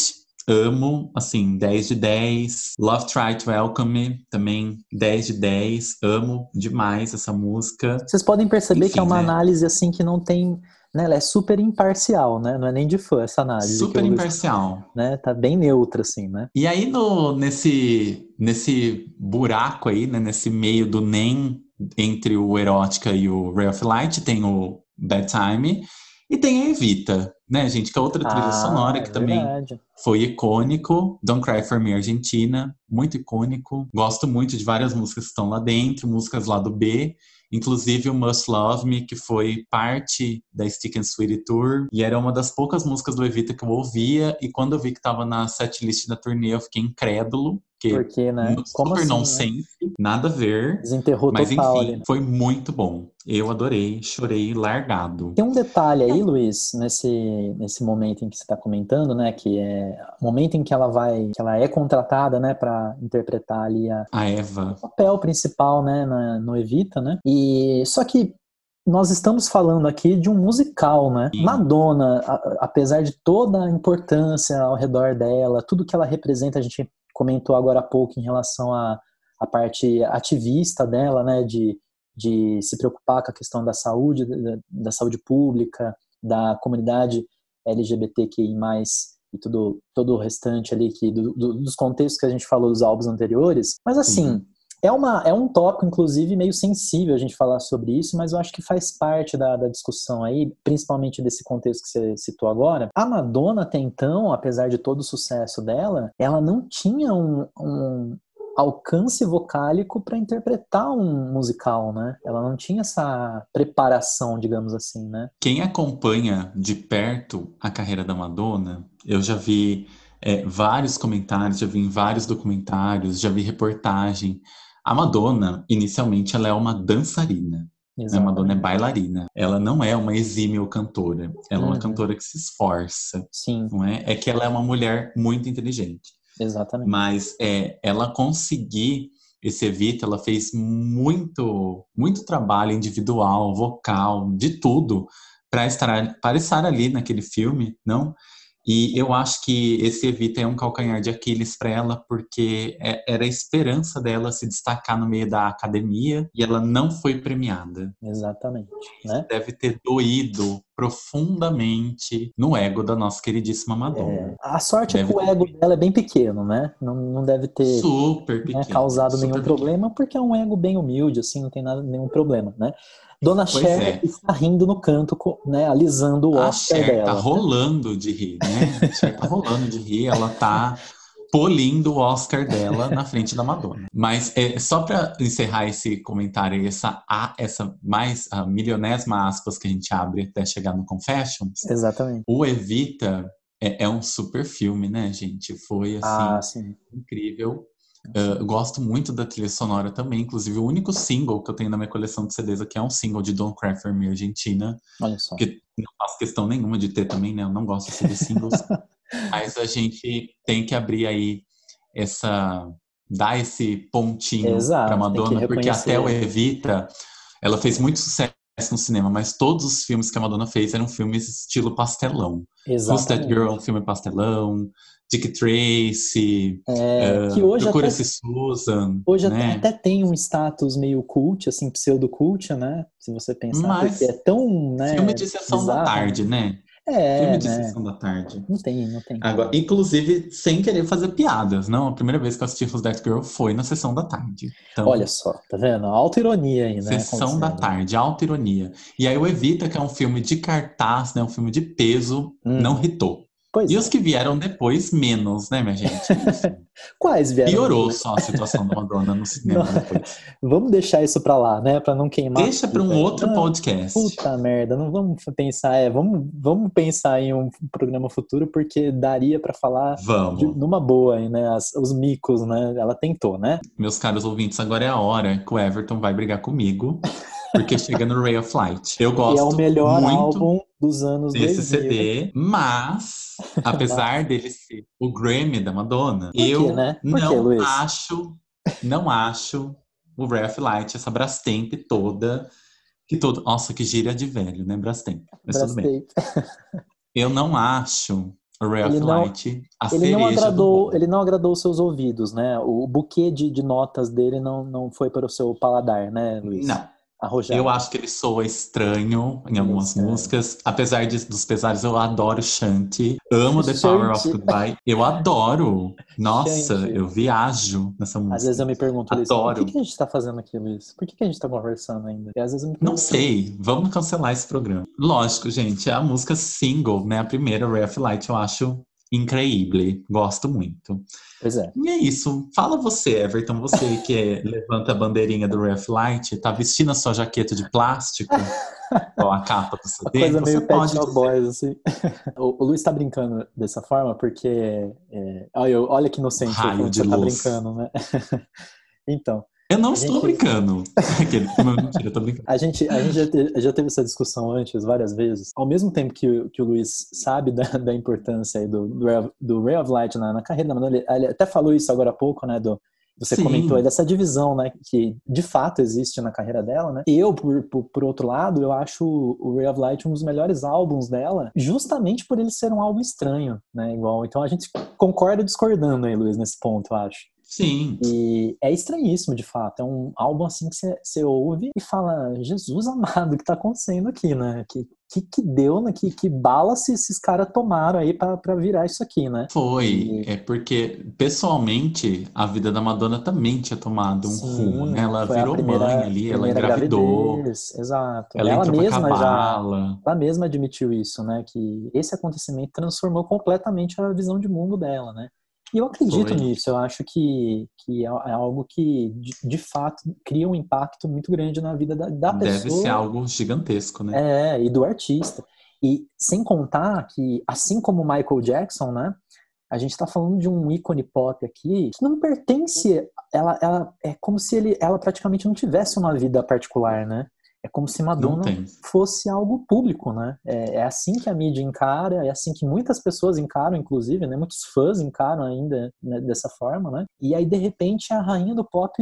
amo, assim, 10 de 10. Love Try to Welcome Me, também 10 de 10. Amo demais essa música. Vocês podem perceber Enfim, que é uma né? análise assim que não tem. Né, ela é super imparcial, né? Não é nem de fã essa análise. Super imparcial. Né? Tá bem neutra, assim, né? E aí, no, nesse, nesse buraco aí, né, nesse meio do nem entre o Erótica e o Ray of Light, tem o Bad Time e tem a Evita. né, gente? Que é outra trilha Ah, sonora é que também verdade. foi icônico. Don't Cry For Me Argentina, muito icônico. Gosto muito de várias músicas que estão lá dentro, músicas lá do B. Inclusive o Must Love Me, que foi parte da Stick and Sweetie Tour. E era uma das poucas músicas do Evita que eu ouvia. E quando eu vi que tava na setlist da turnê, eu fiquei incrédulo. Porque Porque, né? Como super assim, né? nonsense, nada a ver. Desenterrou Mas total enfim, ali. foi muito bom. Eu adorei, chorei largado. Tem um detalhe aí, Luiz, nesse, nesse momento em que você está comentando, né? Que é o momento em que ela vai, que ela é contratada, né, para interpretar ali a, A Eva. o papel principal, né, na- no Evita, né? E só que nós estamos falando aqui de um musical, né? Sim. Madonna, a- apesar de toda a importância ao redor dela, tudo que ela representa, a gente comentou agora há pouco em relação à, à parte ativista dela, né? De, de se preocupar com a questão da saúde, da, da saúde pública, da comunidade LGBTQI+, e tudo, todo o restante ali que, do- do- dos contextos que a gente falou dos álbuns anteriores. Mas assim, Sim. É, uma, é um tópico, inclusive, meio sensível a gente falar sobre isso, mas eu acho que faz parte da, da discussão aí, principalmente desse contexto que você citou agora. A Madonna, até então, apesar de todo o sucesso dela, ela não tinha um, um alcance vocálico para interpretar um musical, né? Ela não tinha essa preparação, digamos assim, né? Quem acompanha de perto a carreira da Madonna, eu já vi é, vários comentários, já vi em vários documentários, já vi reportagem. A Madonna, inicialmente, ela é uma dançarina. né? A Madonna é bailarina. Ela não é uma exímio cantora. Ela é uma Uhum. cantora que se esforça, Sim, não é? É que ela é uma mulher muito inteligente. exatamente. Mas é, ela conseguir esse Evita, ela fez muito, muito trabalho individual, vocal, de tudo, para estar, para estar ali naquele filme, não? E eu acho que esse Evita é um calcanhar de Aquiles para ela, porque é- era a esperança dela se destacar no meio da academia e ela não foi premiada. Exatamente, né? Deve ter doído profundamente no ego da nossa queridíssima Madonna. É, a sorte é Deve que o ter. ego dela é bem pequeno, né? Não, não deve ter Super né, pequeno. causado super nenhum pequeno. problema, porque é um ego bem humilde, assim, não tem nada, nenhum problema, né? Dona Pois Cher é. está rindo no canto, né, alisando o A Oscar Cher dela. tá né? rolando de rir, né? A Cher tá rolando de rir, ela tá polindo o Oscar dela na frente da Madonna. Mas é, só para encerrar esse comentário, e essa, a- essa mais a milionésima aspas que a gente abre até chegar no Confessions, Exatamente. o Evita é, é um super filme, né, gente? Foi assim Ah, incrível. Uh, gosto muito da trilha sonora também, inclusive o único single que eu tenho na minha coleção de CDs aqui é um single de Don't Cry For Me Argentina, Olha só. porque não faço questão nenhuma de ter também, né? Eu não gosto de singles. mas a gente tem que abrir aí essa. dar esse pontinho que Madonna, porque até o Evita, ela fez muito sucesso no cinema, mas todos os filmes que a Madonna fez eram filmes estilo pastelão. Who's That Exatamente. Girl é um filme pastelão, Dick Tracy, É, que hoje até, Susan, hoje né? até tem um status meio cult, assim, pseudo-cult, né? Se você pensar, Mas porque é tão, né? Filme de sessão da bizarro. tarde, né? É, filme de né? sessão da tarde. Não tem, não tem. Agora, inclusive, sem querer fazer piadas, não? A primeira vez que eu assisti That Girl foi na sessão da tarde. Então, Olha só, tá vendo? Auto-ironia aí, né? sessão da tarde, alta ironia. E aí o Evita, que é um filme de cartaz, né? Um filme de peso, Hum. não hitou. Pois E é. os que vieram depois, menos, né, minha gente? Quais vieram? Piorou só a situação da Madonna no cinema depois. Vamos deixar isso pra lá, né? Pra não queimar. Deixa para um né? outro Não, podcast. Puta merda, não vamos pensar, é, vamos, vamos pensar em um programa futuro porque daria pra falar de- numa boa aí, né? As- os micos, né? Ela tentou, né? Meus caros ouvintes, agora é a hora que o Everton vai brigar comigo, porque chega no Ray of Light. Eu E gosto é o melhor muito álbum dos anos desse 2000. CD, mas apesar dele ser o Grammy da Madonna, Por quê, eu né? Por não quê, acho, não acho o Ray of Light essa Brastemp toda que todo, nossa, que gíria de velho, né, Brastemp. Mas tudo bem. Brastemp. Eu não acho o Ray of Light a Ele não agradou, ele não agradou seus ouvidos, né? O buquê de, de notas dele não, não foi para o seu paladar, né, Luiz? Não. Arrojado. Eu acho que ele soa estranho em algumas músicas. Apesar de, dos pesares, eu adoro Shanty. Amo The Power of. Goodbye. Eu adoro. Nossa, Shanty. eu viajo nessa música. Às vezes eu me pergunto, Luiz, Adoro. por que, que a gente tá fazendo aqui, Luiz? Por que, que a gente tá conversando ainda? E às vezes eu me Não pergunto, sei, vamos cancelar esse programa. Lógico, gente, é a música single, né? A primeira, Ray of Light, eu acho incrível. Gosto muito. Pois é. E é isso. Fala você, Everton, você que é- levanta a bandeirinha do of Light, tá vestindo a sua jaqueta de plástico, ou a capa do CD, coisa você meio pode Pet Shop dizer. Boys, assim. o, o Luiz tá brincando dessa forma porque. é, olha, olha que inocente Raio de você tá luz. brincando, né? então, Eu não A estou gente- brincando. Aquele, mentira, eu tô brincando. a gente, a gente já, te- já teve essa discussão antes várias vezes. Ao mesmo tempo que, o- que o Luiz sabe da, da importância do, do, Ray of- do Ray of Light na, na carreira da Madonna, ele, ele até falou isso agora há pouco, né? Do, você Sim. comentou aí dessa divisão, né? Que de fato existe na carreira dela, né? E eu, por, por, por outro lado, eu acho o Ray of Light um dos melhores álbuns dela, justamente por ele ser um álbum estranho, né? Igual. Então a gente concorda discordando aí, Luiz, nesse ponto, eu acho. Sim. E é estranhíssimo, de fato. É um álbum assim que você- ouve e fala: Jesus amado, o que tá acontecendo aqui, né? Que que, que deu, né? Que, que bala se esses caras tomaram aí pra virar isso aqui, né? Foi. E- É porque, pessoalmente, a vida da Madonna também tinha tomado um Sim, rumo, né? Ela virou primeira- mãe ali, ela engravidou, gravidez, Exato. ela, ela mesma já. Ela mesma admitiu isso, né? Que esse acontecimento transformou completamente a visão de mundo dela, né? E eu acredito Foi. nisso, eu acho que, que é é algo que, de, de fato, cria um impacto muito grande na vida da, da Deve pessoa. ser algo gigantesco, né? É, e do artista. E sem contar que, assim como o Michael Jackson, né? A gente tá falando de um ícone pop aqui que não pertence. Ela, ela é como se ele, ela praticamente não tivesse uma vida particular, né? É como se Madonna fosse algo público, né? É, é assim que a mídia encara, é assim que muitas pessoas encaram, inclusive, né? Muitos fãs encaram ainda né, dessa forma, né? E aí, de repente, a rainha do pop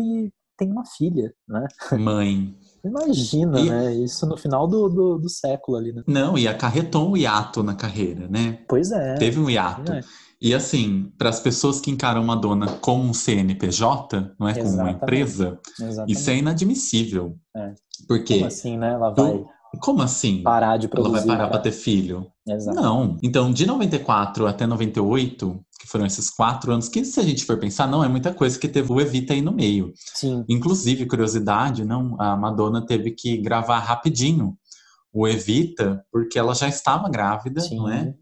tem uma filha, né? Mãe. Imagina, E- né? Isso no final do, do, do século ali, né? Não, e acarretou um hiato na carreira, né? Pois é. Teve um hiato. É. E assim, para as pessoas que encaram Madonna como um CNPJ, não é como uma Exatamente. empresa, Exatamente. isso é inadmissível. É. Porque, Como assim, né? Ela Tu- vai como assim? parar de Ela produzir. vai parar para ter filho? Exato. Não. Então, de 94 até 98, que foram esses quatro anos, que se a gente for pensar, não é muita coisa, que teve o Evita aí no meio. Sim. Inclusive, curiosidade, não, a Madonna teve que gravar rapidinho o Evita, porque ela já estava grávida, Sim. não é?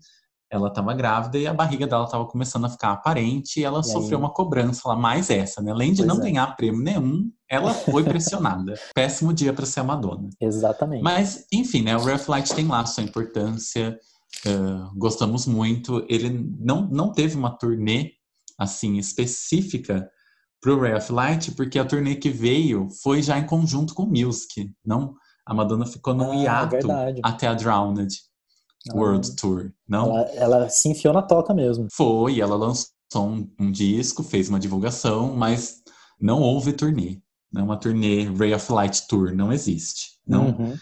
Ela estava grávida e a barriga dela estava começando a ficar aparente e ela E sofreu aí? uma cobrança lá, mais essa, né? Além de Pois não é. ganhar prêmio nenhum, ela foi pressionada. Péssimo dia para ser a Madonna. Exatamente. Mas, enfim, né? O Light tem lá sua importância. eh, gostamos muito. Ele não, não teve uma turnê assim específica pro Ray of Light, porque a turnê que veio foi já em conjunto com o Music. Não, a Madonna ficou num Ah, é hiato verdade. até a Drowned World Tour. Não, Ela, ela se enfiou na toca mesmo. foi, ela lançou um, um disco, fez uma divulgação, mas não houve turnê. Não, uma turnê Ray of Light Tour não existe. Não, Uhum.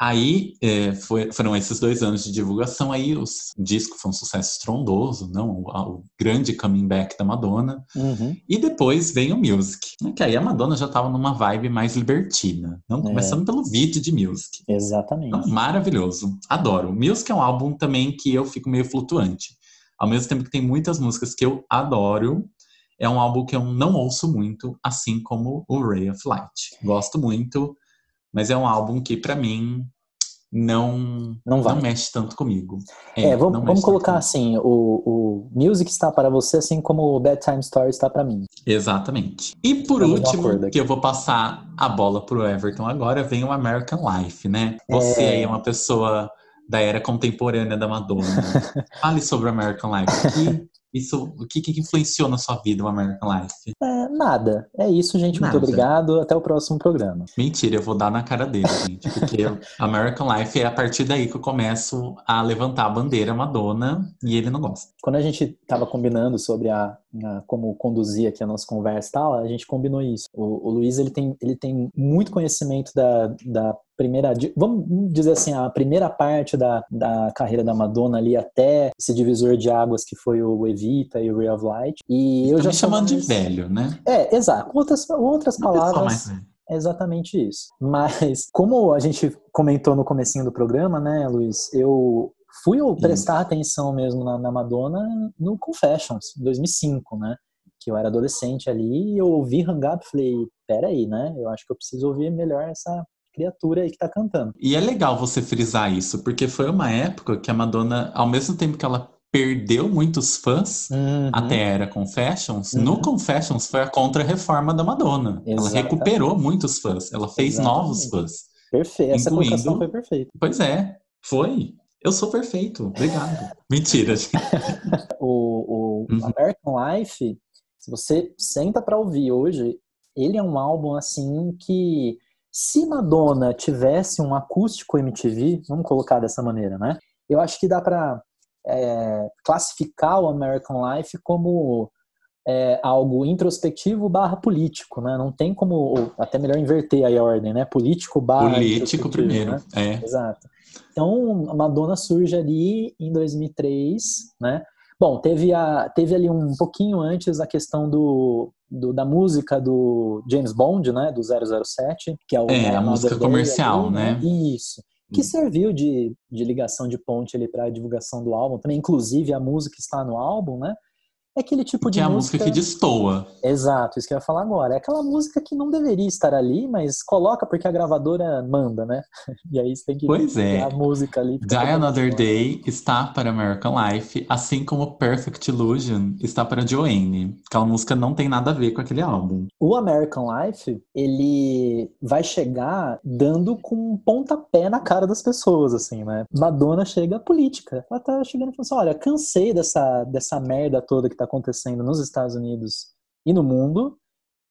Aí é, foi- foram esses dois anos de divulgação, aí o disco foi um sucesso estrondoso, não? O, o grande coming back da Madonna. Uhum. E depois vem o Music, né? que aí a Madonna já estava numa vibe mais libertina. Não? É. Começando pelo vídeo de Music. Exatamente. Não, maravilhoso, adoro. O Music é um álbum também que eu fico meio flutuante. Ao mesmo tempo que tem muitas músicas que eu adoro, é um álbum que eu não ouço muito, assim como o Ray of Light. Gosto muito, mas é um álbum que pra mim não Não vai. não mexe tanto comigo. É, não vamos, vamos colocar assim, o, o Music está para você, assim como o Bedtime Story está para mim. Exatamente. E por de último, aqui. que eu vou passar a bola pro Everton agora, vem o American Life, né? Você É. aí é uma pessoa da era contemporânea da Madonna. Fale sobre o American Life. O que, isso, o que, que influenciou na sua vida o American Life? É, nada. É isso, gente. Muito Nada. obrigado. Até o próximo programa. Mentira, eu vou dar na cara dele, gente. Porque American Life é a partir daí que eu começo a levantar a bandeira Madonna e ele não gosta. Quando a gente estava combinando sobre a, como conduzir aqui a nossa conversa e tal, a gente combinou isso. O, o Luiz ele tem, ele tem muito conhecimento da, da primeira, vamos dizer assim, a primeira parte da, da carreira da Madonna ali até esse divisor de águas que foi o Evita e o Ray of Light. E eu já me chamando de velho, né? É, exato. Outras, outras palavras. é exatamente isso. Mas, como a gente comentou no comecinho do programa, né, Luiz, eu fui prestar atenção mesmo na, na, Madonna no Confessions, em 2005, né? Que eu era adolescente ali e eu ouvi Hang Up e falei, peraí, né? Eu acho que eu preciso ouvir melhor essa criatura aí que tá cantando. E é legal você frisar isso, porque foi uma época que a Madonna, ao mesmo tempo que ela perdeu muitos fãs uhum. até era Confessions. Uhum. No Confessions foi a contra-reforma da Madonna. Exatamente. Ela recuperou muitos fãs. Ela fez Exatamente. novos fãs. Perfeito. Essa incluindo... colocação foi perfeita. Pois é, foi. Eu sou perfeito. Obrigado. Mentira. o, o uhum. American Life, se você senta para ouvir hoje, ele é um álbum assim que se Madonna tivesse um acústico MTV, vamos colocar dessa maneira, né? Eu acho que dá para é, classificar o American Life como é, algo introspectivo barra político, né? Não tem como, até melhor inverter aí a ordem, né? Político barra Político primeiro, né? é. Exato. Então, a Madonna surge ali em 2003, né? Bom, teve, a, teve ali um pouquinho antes a questão do, do da música do James Bond, né? Do 007, que é, o, é a música comercial, ali, né? né? Isso que serviu de, de ligação de ponte ali para a divulgação do álbum também, inclusive a música está no álbum, né? É aquele tipo que de é música... a música que destoa. Exato, isso que eu ia falar agora. É aquela música que não deveria estar ali, mas coloca porque a gravadora manda, né? E aí você tem que pois é. a música ali. Die Another Day está para American Life, assim como Perfect Illusion está para Joanne. Aquela música não tem nada a ver com aquele álbum. O American Life, ele vai chegar dando com um pontapé na cara das pessoas, assim, né? Madonna chega à política. Ela tá chegando e falando assim, olha, cansei dessa, dessa merda toda que está acontecendo nos Estados Unidos e no mundo,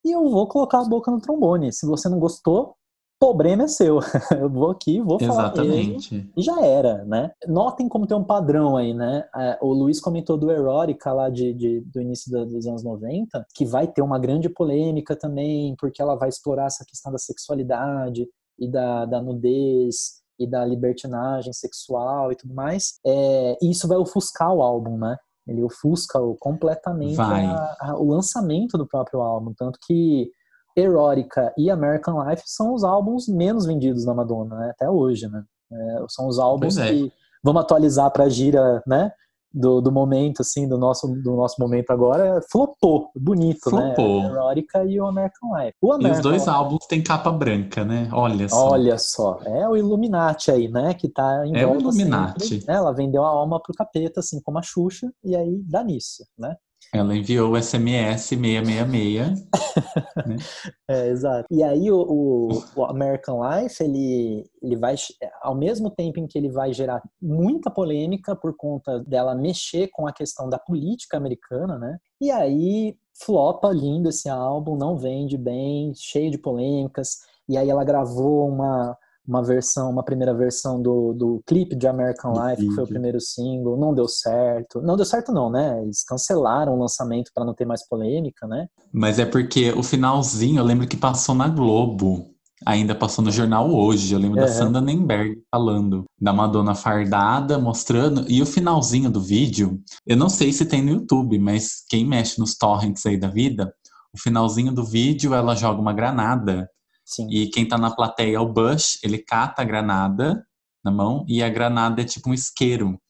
e eu vou colocar a boca no trombone. Se você não gostou, problema é seu. eu vou aqui, vou falar Exatamente. Mesmo, e já era, né? Notem como tem um padrão aí, né? É, o Luiz comentou do Erótica lá de, de, do início dos anos 90, que vai ter uma grande polêmica também, porque ela vai explorar essa questão da sexualidade e da, da nudez e da libertinagem sexual e tudo mais. É, e isso vai ofuscar o álbum, né? Ele ofusca completamente a, a, o lançamento do próprio álbum. Tanto que Erótica e American Life são os álbuns menos vendidos da Madonna, né? Até hoje, né? É, são os álbuns é. que vamos atualizar para a gira, né? Do, do momento, assim, do nosso, do nosso momento agora, flopou, bonito, né? flopou. né? Erótica e o American Life. O American e os dois Life, álbuns têm capa branca, né? Olha só. Olha só, é o Illuminati aí, né? Que tá em É o Illuminati. Sempre. Ela vendeu a alma pro capeta, assim como a Xuxa, e aí dá nisso, né? Ela enviou o SMS 666. né? É, exato. E aí o, o, o, American Life, ele, ele vai, ao mesmo tempo em que ele vai gerar muita polêmica por conta dela mexer com a questão da política americana, né? E aí flopa lindo esse álbum, não vende bem, cheio de polêmicas. E aí ela gravou uma uma versão, uma primeira versão do, do clipe de American do Life, que foi o primeiro single, não deu certo. Não deu certo não, né? Eles cancelaram o lançamento para não ter mais polêmica, né? Mas é porque o finalzinho, eu lembro que passou na Globo. Ainda passou no jornal hoje. Eu lembro da Sandra Nemberg falando da Madonna fardada, mostrando. E o finalzinho do vídeo, eu não sei se tem no YouTube, mas quem mexe nos torrents aí da vida, o finalzinho do vídeo ela joga uma granada Sim. E quem tá na plateia é o Bush, ele cata a granada na mão e a granada é tipo um isqueiro.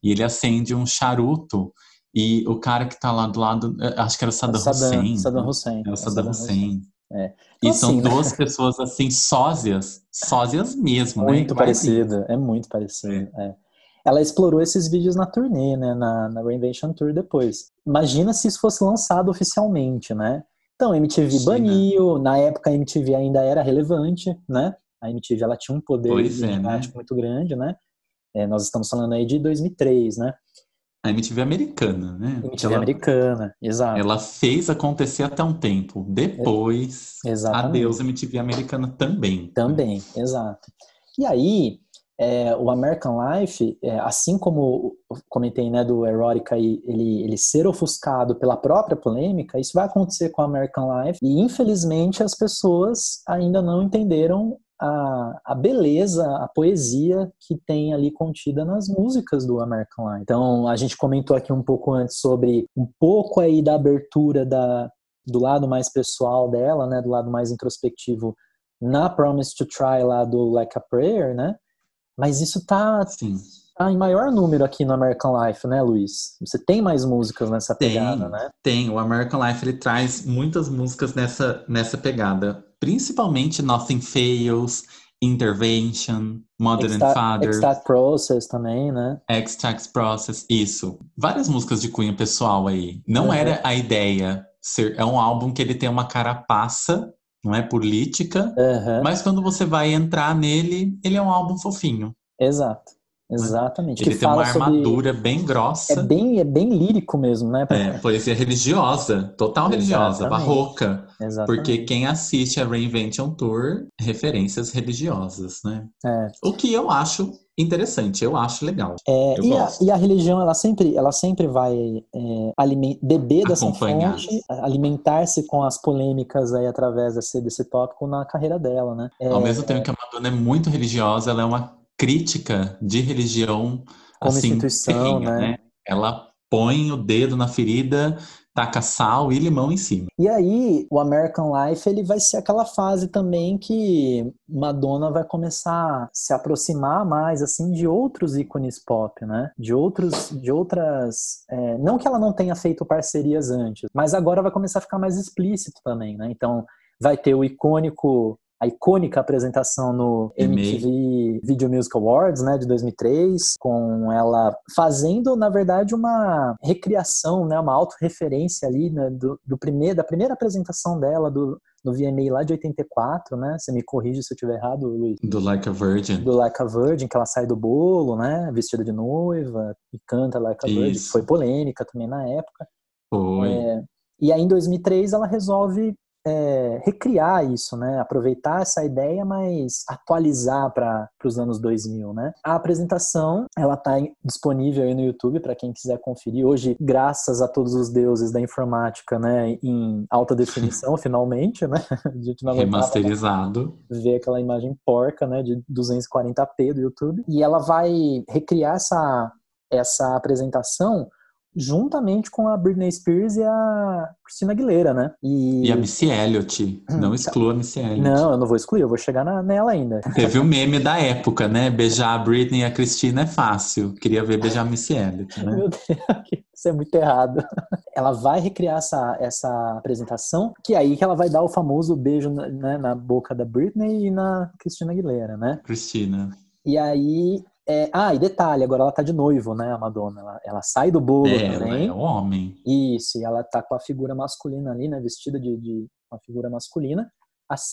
E ele acende um charuto e o cara que tá lá do lado, eh, acho que era o Saddam, Saddam Hussein. Saddam Hussein. É o Saddam, Hussein. É. Então, e são assim, né? duas né? pessoas assim, sósias, sósias mesmo, muito né? Muito parecido, é muito parecido. É. Ela explorou esses vídeos na turnê, né? Na, na Reinvention Tour depois. Imagina se isso fosse lançado oficialmente, né? Então, a MTV Sim, baniu, né? na época a MTV ainda era relevante, né? A MTV ela tinha um poder pois é, né? muito grande, né? É, nós estamos falando aí de 2003, né? A MTV americana, né? MTV ela, americana, exato. Ela fez acontecer até um tempo. Depois, Exatamente. adeus MTV americana também. Também, exato. E aí, é, o American Life, é, assim como comentei né, do Erotica ele, ele ser ofuscado pela própria polêmica, isso vai acontecer com o American Life e infelizmente as pessoas ainda não entenderam a, a beleza, a poesia que tem ali contida nas músicas do American Life. Então a gente comentou aqui um pouco antes sobre um pouco aí da abertura da, do lado mais pessoal dela, né, do lado mais introspectivo na Promise to Try lá do Like a Prayer, né? Mas isso tá, Sim. tá em maior número aqui no American Life, né, Luiz? Você tem mais músicas nessa pegada, tem, né? Tem, o American Life ele traz muitas músicas nessa, nessa pegada. Principalmente Nothing Fails, Intervention, Mother and Father. Extract Process também, né? Extract Process, isso. Várias músicas de cunho pessoal aí. Não uhum. era a ideia ser... É um álbum que ele tem uma carapaça, não é política, uhum. mas quando você vai entrar nele, ele é um álbum fofinho. Exato. Exatamente. Ele tem uma armadura sobre... bem grossa. É bem, é bem lírico mesmo, né? É, poesia religiosa, total religiosa, Exatamente. barroca. Exatamente. Porque quem assiste a Reinvention Tour, referências religiosas, né? É. O que eu acho interessante, eu acho legal. É, eu e. A, e a religião, ela sempre, ela sempre vai é, aliment, beber dessa fonte, alimentar-se com as polêmicas aí através desse, desse tópico na carreira dela, né? É, Ao mesmo tempo que a Madonna é muito religiosa, ela é uma crítica de religião como assim, instituição, né? né? Ela põe o dedo na ferida, taca sal e limão em cima. E aí, o American Life, ele vai ser aquela fase também que Madonna vai começar a se aproximar mais, assim, de outros ícones pop, né? De outros, de outras... É, não que ela não tenha feito parcerias antes, mas agora vai começar a ficar mais explícito também, né? Então, vai ter o icônico a icônica apresentação no MTV Video Music Awards, né, de 2003, com ela fazendo, na verdade, uma recriação, né, uma autorreferência ali né, do, do primeiro, da primeira apresentação dela do, no VMA lá de 84, né? Você me corrige se eu estiver errado, Luiz. Do Like a Virgin. Do Like a Virgin, que ela sai do bolo, né? Vestida de noiva e canta Like a Virgin, que foi polêmica também na época. Foi. É, e aí em 2003 ela resolve é, recriar isso, né? Aproveitar essa ideia, mas atualizar para os anos 2000, né? A apresentação, ela está disponível aí no YouTube para quem quiser conferir. Hoje, graças a todos os deuses da informática, né? Em alta definição, finalmente, né? Remasterizado. Ver aquela imagem porca, né? De 240p do YouTube. E ela vai recriar essa, essa apresentação juntamente com a Britney Spears e a Christina Aguilera, né? E, e a Missy Elliott. Não exclua a Missy Elliott. Não, eu não vou excluir, eu vou chegar na, nela ainda. Teve o meme da época, né? Beijar a Britney e a Christina é fácil. Queria ver beijar a Missy Elliott, né? Meu Deus, isso é muito errado. Ela vai recriar essa, essa apresentação, que é aí que ela vai dar o famoso beijo né, na boca da Britney e na Christina Aguilera, né? Christina. E aí é, ah, e detalhe, agora ela tá de noivo, né, a Madonna? Ela, ela sai do bolo é, também. Ela é homem. Isso, e ela tá com a figura masculina ali, né, vestida de, de uma figura masculina.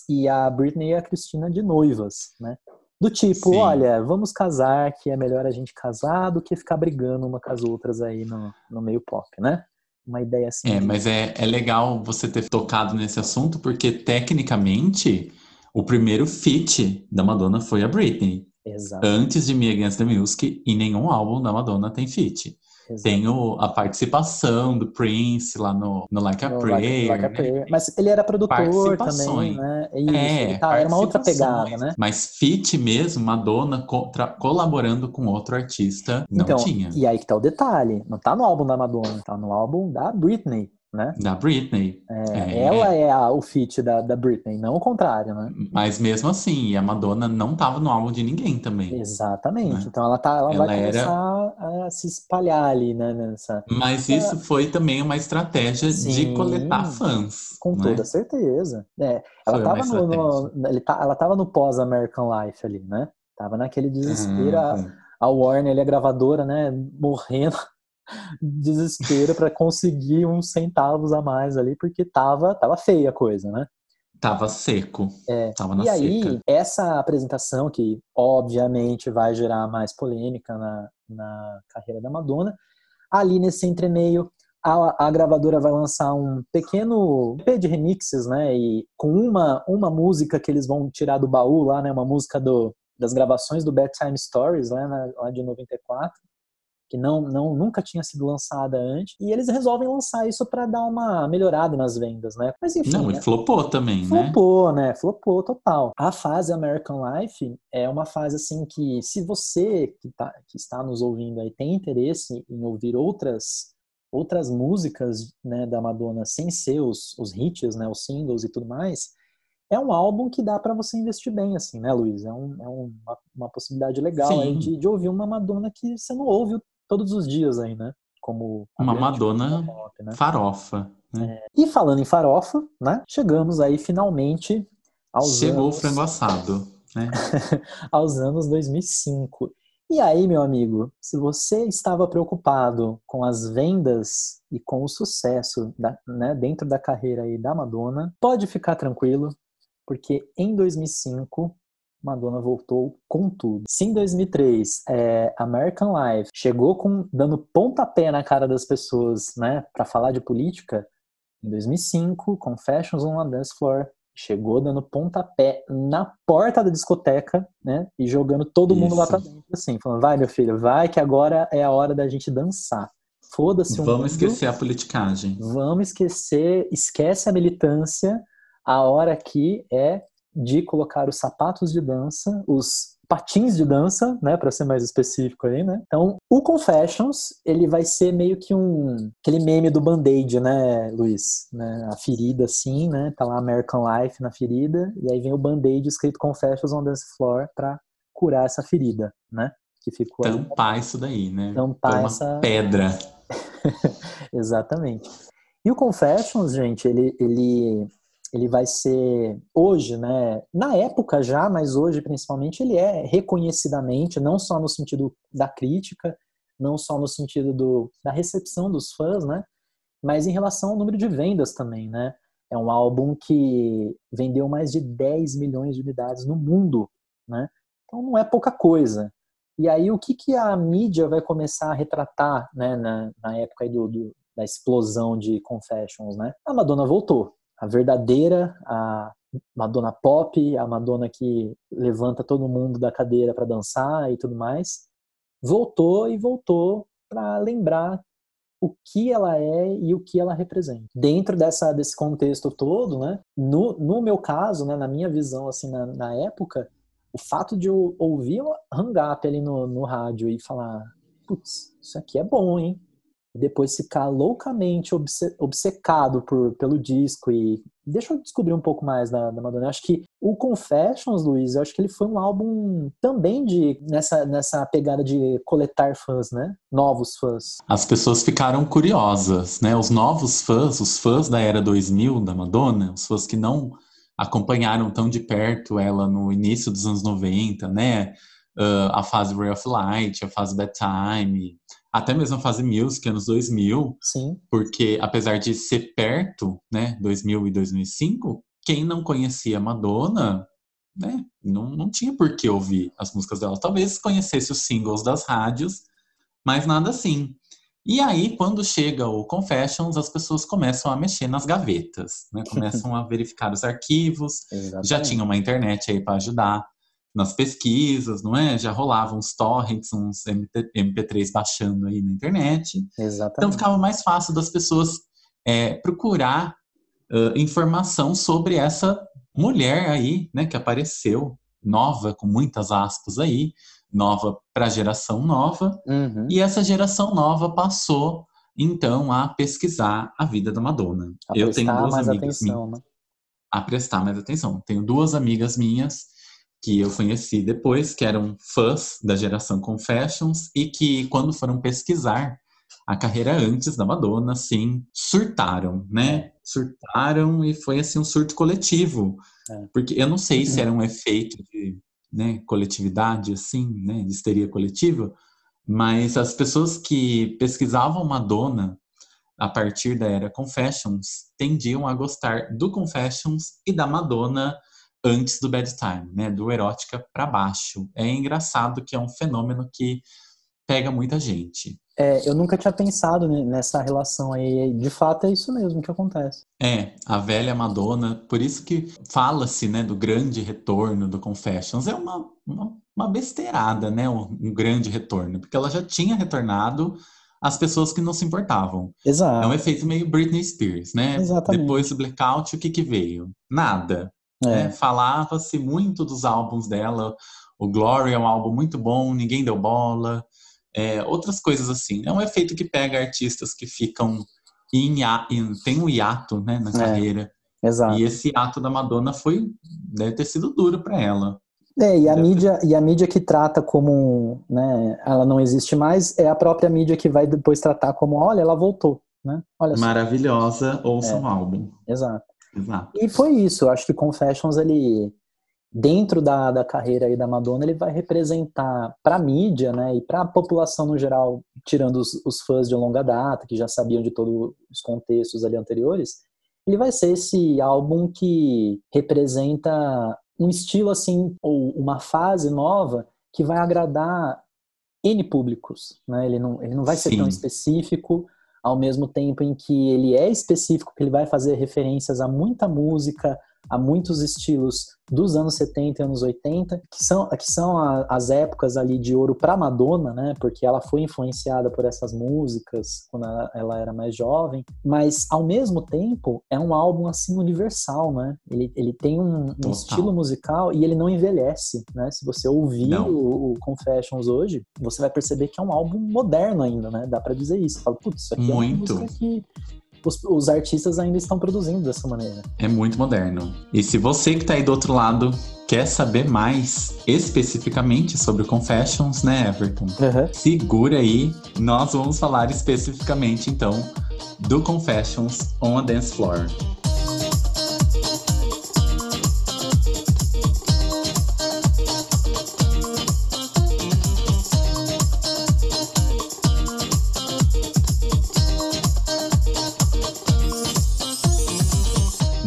e a Britney e a Cristina de noivas, né? Do tipo, Sim. olha, vamos casar, que é melhor a gente casar do que ficar brigando uma com as outras aí no, no meio pop, né? Uma ideia assim. É, mas é, é legal você ter tocado nesse assunto, porque tecnicamente o primeiro feat da Madonna foi a Britney. Exato. Antes de Me Against the Music, em nenhum álbum da Madonna tem feat. Exato. Tem o, a participação do Prince lá no, no Like a No Prayer. Like a né? Prayer. Mas ele era produtor também, né? Isso, É, tá- era uma outra pegada, né? Mas feat mesmo, Madonna contra- colaborando com outro artista, não então, tinha. e aí que tá o detalhe. Não tá no álbum da Madonna, tá no álbum da Britney, né? Da Britney. É, É. Ela é a- o feat da, da Britney, não o contrário, né? Mas mesmo assim, a Madonna não tava no álbum de ninguém também. Exatamente. Né? Então ela, tá, ela, Ela vai era- começar a se espalhar ali, né? Nessa, Mas isso foi também uma estratégia de Sim. coletar fãs. com né? toda certeza. É, ela, Foi uma tava no, no- ele tá, ela tava no pós-American Life ali, né? Tava naquele desespero. a- Uhum. a Warner, ele, a gravadora, né, morrendo de desespero para conseguir uns centavos a mais ali, porque tava, tava feia a coisa, né? Tava seco. É, Tava e aí, seca. essa apresentação, que obviamente vai gerar mais polêmica na, na carreira da Madonna, ali nesse entremeio, a, a gravadora vai lançar um pequeno EP de remixes, né? E com uma, uma música que eles vão tirar do baú lá, né? Uma música do, das gravações do Bedtime Stories, né? na- lá de 94 que não, não nunca tinha sido lançada antes, e eles resolvem lançar isso para dar uma melhorada nas vendas, né? Mas enfim, Não, né? e flopou também, né? Flopou, né? Flopou total. A fase American Life é uma fase assim que, se você que, tá, que está nos ouvindo aí tem interesse em ouvir outras outras músicas né, da Madonna sem ser os, os hits, né, os singles e tudo mais, é um álbum que dá para você investir bem, assim, né, Luiz? É, um, é uma, uma, possibilidade legal de, de, ouvir uma Madonna que você não ouve todos os dias aí, né? Como uma Madonna pop, né? farofa. Né? É. E falando em farofa, né? Chegamos aí finalmente aos Chegou anos... o frango assado, né? aos anos 2005. E aí, meu amigo, se você estava preocupado com as vendas e com o sucesso da, né, dentro da carreira aí da Madonna, pode ficar tranquilo, porque em 2005 Madonna voltou com tudo. Se em 2003 é, American Life chegou com dando pontapé na cara das pessoas, né, para falar de política, em 2005 Confessions on a Dance Floor chegou dando pontapé na porta da discoteca, né, e jogando todo Isso. mundo lá pra dentro, assim, falando, vai meu filho, vai que agora é a hora da gente dançar. Foda-se Vamos mundo, esquecer a politicagem. Vamos esquecer, esquece a militância, a hora aqui é de colocar os sapatos de dança, os patins de dança, né, para ser mais específico aí, né? Então, o Confessions, ele vai ser meio que um aquele meme do Band-Aid, né, Luiz, né? A ferida assim, né? Tá lá American Life na ferida e aí vem o Band-Aid escrito Confessions on the Floor para curar essa ferida, né? Que ficou tampar ali. isso daí, né? Tampar uma essa pedra. Exatamente. E o Confessions, gente, ele, ele ele vai ser hoje, né? Na época já, mas hoje principalmente, ele é reconhecidamente, não só no sentido da crítica, não só no sentido do, da recepção dos fãs, né? Mas em relação ao número de vendas também, né? É um álbum que vendeu mais de 10 milhões de unidades no mundo, né? Então não é pouca coisa. E aí o que, que a mídia vai começar a retratar, né, na, na época do, do, da explosão de Confessions, né? A Madonna voltou, a verdadeira, a Madonna pop, a Madonna que levanta todo mundo da cadeira para dançar e tudo mais, voltou e voltou para lembrar o que ela é e o que ela representa. Dentro dessa, desse contexto todo, né, no, no meu caso, né, na minha visão, assim, na, na época, o fato de eu ouvir hang up ali no, no rádio e falar, putz, isso aqui é bom, hein? Depois ficar loucamente obcecado por, pelo disco e deixa eu descobrir um pouco mais da, da Madonna. Eu acho que o Confessions, Luiz, eu acho que ele foi um álbum também de nessa, nessa pegada de coletar fãs, né? Novos fãs. As pessoas ficaram curiosas, né? Os novos fãs, os fãs da era 2000 da Madonna, os fãs que não acompanharam tão de perto ela no início dos anos 90, né? Uh, a fase Ray of Light, a fase Bedtime, até mesmo a fase music, anos 2000. Sim. Porque, apesar de ser perto, né, 2000 e 2005, quem não conhecia Madonna, né, não, não tinha por que ouvir as músicas dela. Talvez conhecesse os singles das rádios, mas nada assim. E aí, quando chega o Confessions, as pessoas começam a mexer nas gavetas, né? Começam a verificar os arquivos. Exatamente. Já tinha uma internet aí para ajudar nas pesquisas, não é? Já rolavam uns torrents, uns MP3 baixando aí na internet. Exatamente. Então ficava mais fácil das pessoas é, procurar uh, informação sobre essa mulher aí, né, que apareceu nova, com muitas aspas aí, nova para a geração nova. Uhum. E essa geração nova passou então a pesquisar a vida da Madonna. A Eu tenho duas amigas atenção, minhas, né? a prestar mais atenção. Tenho duas amigas minhas que eu conheci depois, que eram fãs da geração Confessions e que, quando foram pesquisar a carreira antes da Madonna, assim, surtaram, né? Surtaram e foi, assim, um surto coletivo. É. Porque eu não sei se era um efeito de né, coletividade, assim, né, de histeria coletiva, mas as pessoas que pesquisavam Madonna a partir da era Confessions tendiam a gostar do Confessions e da Madonna antes do bedtime, né? Do erótica para baixo. É engraçado que é um fenômeno que pega muita gente. É, eu nunca tinha pensado nessa relação aí. De fato, é isso mesmo que acontece. É, a velha Madonna, por isso que fala-se, né, do grande retorno do Confessions. É uma, uma, uma besteirada, né, um, um, grande retorno, porque ela já tinha retornado as pessoas que não se importavam. Exato. É um efeito meio Britney Spears, né? Exatamente. Depois do blackout, o que que veio? Nada. É. Né? Falava-se muito dos álbuns dela. O Glory é um álbum muito bom, ninguém deu bola. É, outras coisas assim. É um efeito que pega artistas que ficam em, em tem um hiato né, na é. carreira. Exato. E esse ato da Madonna foi deve ter sido duro para ela. É, e a, mídia, e a mídia que trata como, né, ela não existe mais, é a própria mídia que vai depois tratar como, olha, ela voltou, né? Olha Maravilhosa, ouça é, um álbum. Exato. Exato. E foi isso, eu acho que Confessions, ele, dentro da, da carreira aí da Madonna, ele vai representar para a mídia, né, e para a população no geral, tirando os, os fãs de longa data, que já sabiam de todos os contextos ali anteriores, ele vai ser esse álbum que representa um estilo assim, ou uma fase nova que vai agradar N públicos, né? Ele não, ele não vai ser Sim. tão específico, ao mesmo tempo em que ele é específico, que ele vai fazer referências a muita música, a muitos estilos dos anos 70 e anos 80, que são, que são a, as épocas ali de ouro para Madonna, né? Porque ela foi influenciada por essas músicas quando ela, ela, era mais jovem, mas ao mesmo tempo é um álbum assim universal, né? Ele, ele tem um, um estilo musical e ele não envelhece, né? Se você ouvir o, o, Confessions hoje, você vai perceber que é um álbum moderno ainda, né? Dá para dizer isso. Fala, putz, isso aqui Muito. é uma música que os, os artistas ainda estão produzindo dessa maneira. É muito moderno. E se você que está aí do outro lado quer saber mais especificamente sobre Confessions, né, Everton? Uhum. Segura aí, nós vamos falar especificamente então do Confessions on a Dance Floor.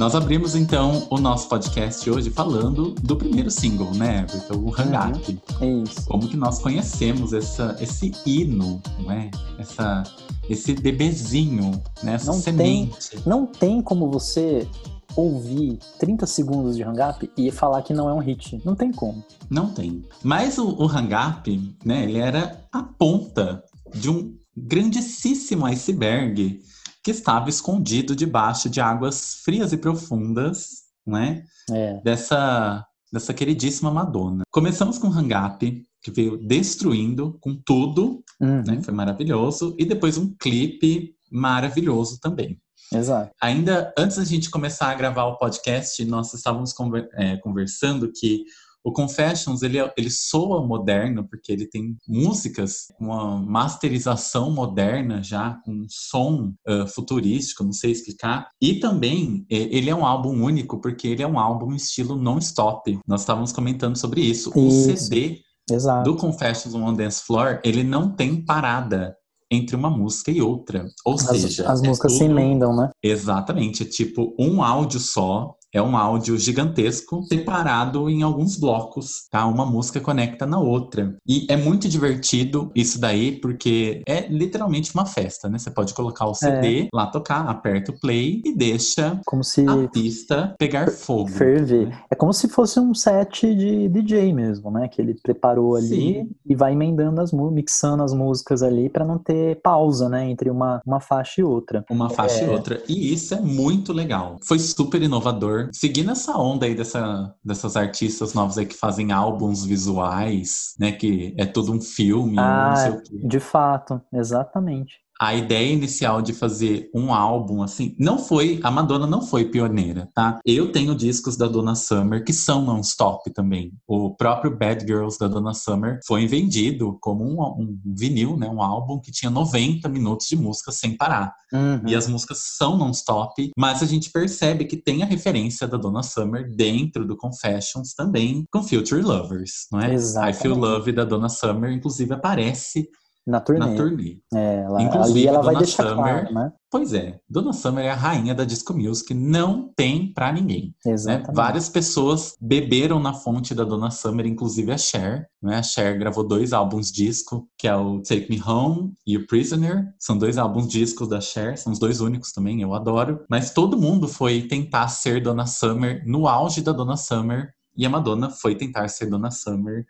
Nós abrimos então o nosso podcast hoje falando do primeiro single, né, Everton? O Hang Up. Uhum. Isso. Como que nós conhecemos essa, esse hino, né? Essa, esse bebezinho, né? Essa não semente. Tem, não tem como você ouvir 30 segundos de Hang Up e falar que não é um hit. Não tem como. Não tem. Mas o, o Hang Up, né, ele era a ponta de um grandíssimo iceberg que estava escondido debaixo de águas frias e profundas, né? É. Dessa, dessa queridíssima Madonna. Começamos com Hang Up, que veio destruindo com tudo, uhum. né? Foi maravilhoso. E depois um clipe maravilhoso também. Exato. Ainda antes da gente começar a gravar o podcast, nós estávamos conver é, conversando que o Confessions, ele, é, ele soa moderno, porque ele tem músicas, uma masterização moderna já, com um som uh, futurístico, não sei explicar. E também, ele é um álbum único, porque ele é um álbum estilo non-stop. Nós estávamos comentando sobre isso. isso. O CD Exato. do Confessions on Dance Floor, ele não tem parada entre uma música e outra. Ou as, seja, as músicas é tudo... se emendam, né? Exatamente, é tipo um áudio só é um áudio gigantesco separado em alguns blocos, tá? Uma música conecta na outra. E é muito divertido isso daí, porque é literalmente uma festa, né? Você pode colocar o CD é. lá tocar, aperta o play e deixa como se a pista pegar fogo. Ferver. Né? É como se fosse um set de DJ mesmo, né? Que ele preparou ali Sim. e vai emendando as mixando as músicas ali para não ter pausa, né? Entre uma, uma faixa e outra. Uma faixa é... e outra. E isso é muito legal. Foi super inovador seguindo essa onda aí dessa, dessas artistas novas aí que fazem álbuns visuais, né? Que é todo um filme, ah, não sei o quê. De fato, exatamente a ideia inicial de fazer um álbum assim, não foi, a Madonna não foi pioneira, tá? Eu tenho discos da Donna Summer que são non-stop também. O próprio Bad Girls da Donna Summer foi vendido como um, um vinil, né, um álbum que tinha 90 minutos de música sem parar. Uhum. E as músicas são non-stop, mas a gente percebe que tem a referência da Donna Summer dentro do Confessions também com Future Lovers, não é? Exatamente. I Feel Love da Donna Summer inclusive aparece na turnê. Na turnê. É, ela, Inclusive, ela vai Dona deixar Summer, claro, né? Pois é, Dona Summer é a rainha da disco music, não tem para ninguém. Né? Várias pessoas beberam na fonte da Dona Summer, inclusive a Cher. Né? A Cher gravou dois álbuns disco, que é o Take Me Home e o Prisoner. São dois álbuns discos da Cher, são os dois únicos também, eu adoro. Mas todo mundo foi tentar ser Dona Summer no auge da Dona Summer, e a Madonna foi tentar ser Dona Summer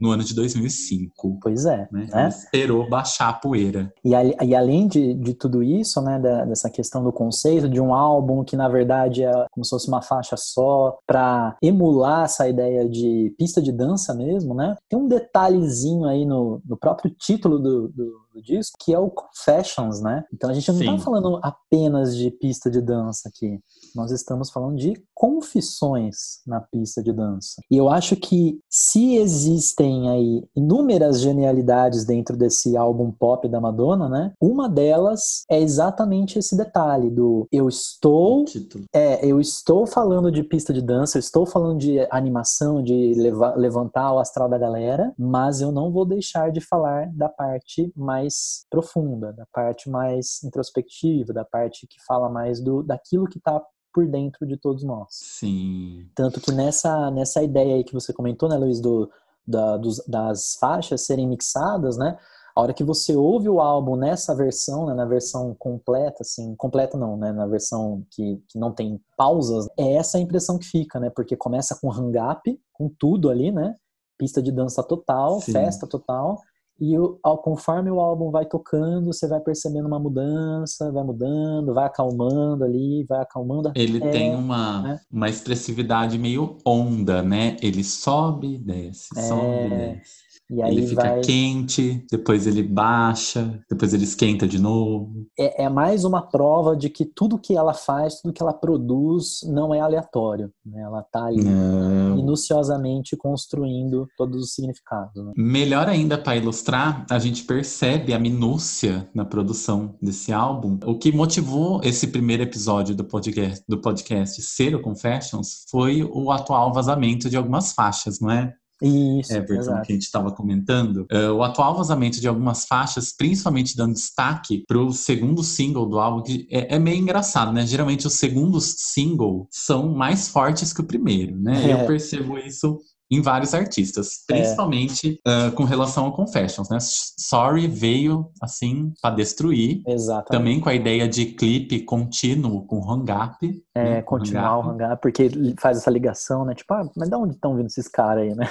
no ano de 2005. Pois é. Né? né? Esperou baixar a poeira. E, e além de, de tudo isso, né, da, dessa questão do conceito de um álbum que na verdade é como se fosse uma faixa só, para emular essa ideia de pista de dança mesmo, né? Tem um detalhezinho aí no, no próprio título do, do do disco, que é o Confessions, né? Então a gente não está falando apenas de pista de dança aqui. Nós estamos falando de confissões na pista de dança. E eu acho que se existem aí inúmeras genialidades dentro desse álbum pop da Madonna, né? Uma delas é exatamente esse detalhe do eu estou é, eu estou falando de pista de dança, eu estou falando de animação, de levar, levantar o astral da galera, mas eu não vou deixar de falar da parte mais profunda, da parte mais introspectiva, da parte que fala mais do daquilo que está por dentro de todos nós. Sim. Tanto que nessa, nessa ideia aí que você comentou, né, Luiz, do, da, dos, das faixas serem mixadas, né? A hora que você ouve o álbum nessa versão, né, na versão completa, assim, completa não, né, na versão que, que não tem pausas, é essa a impressão que fica, né, porque começa com hang up, com tudo ali, né, pista de dança total, Sim. festa total, e ao, conforme o álbum vai tocando, você vai percebendo uma mudança, vai mudando, vai acalmando ali, vai acalmando. Ele até, tem uma, né? uma expressividade meio onda, né? Ele sobe, desce, é... sobe, desce. E aí ele fica vai... quente, depois ele baixa, depois ele esquenta de novo. É, é, mais uma prova de que tudo que ela faz, tudo que ela produz, não é aleatório. Né? Ela está ali não. minuciosamente construindo todos os significados. Né? Melhor ainda para ilustrar, a gente percebe a minúcia na produção desse álbum. O que motivou esse primeiro episódio do podcast, do podcast ser o Confessions foi o atual vazamento de algumas faixas, não é? Isso, Everton, exato. que a gente estava comentando, uh, o atual vazamento de algumas faixas, principalmente dando destaque para o segundo single do álbum, que é, é, meio engraçado, né? Geralmente os segundos singles são mais fortes que o primeiro, né? É. Eu percebo isso em vários artistas, é. principalmente é. uh, com relação ao Confessions, né? Sorry veio assim para destruir, Exatamente. também com a ideia de clipe contínuo com hang up. É, né? continuar o hang up, porque faz essa ligação, né? Tipo, ah, mas de onde estão vindo esses caras aí, né?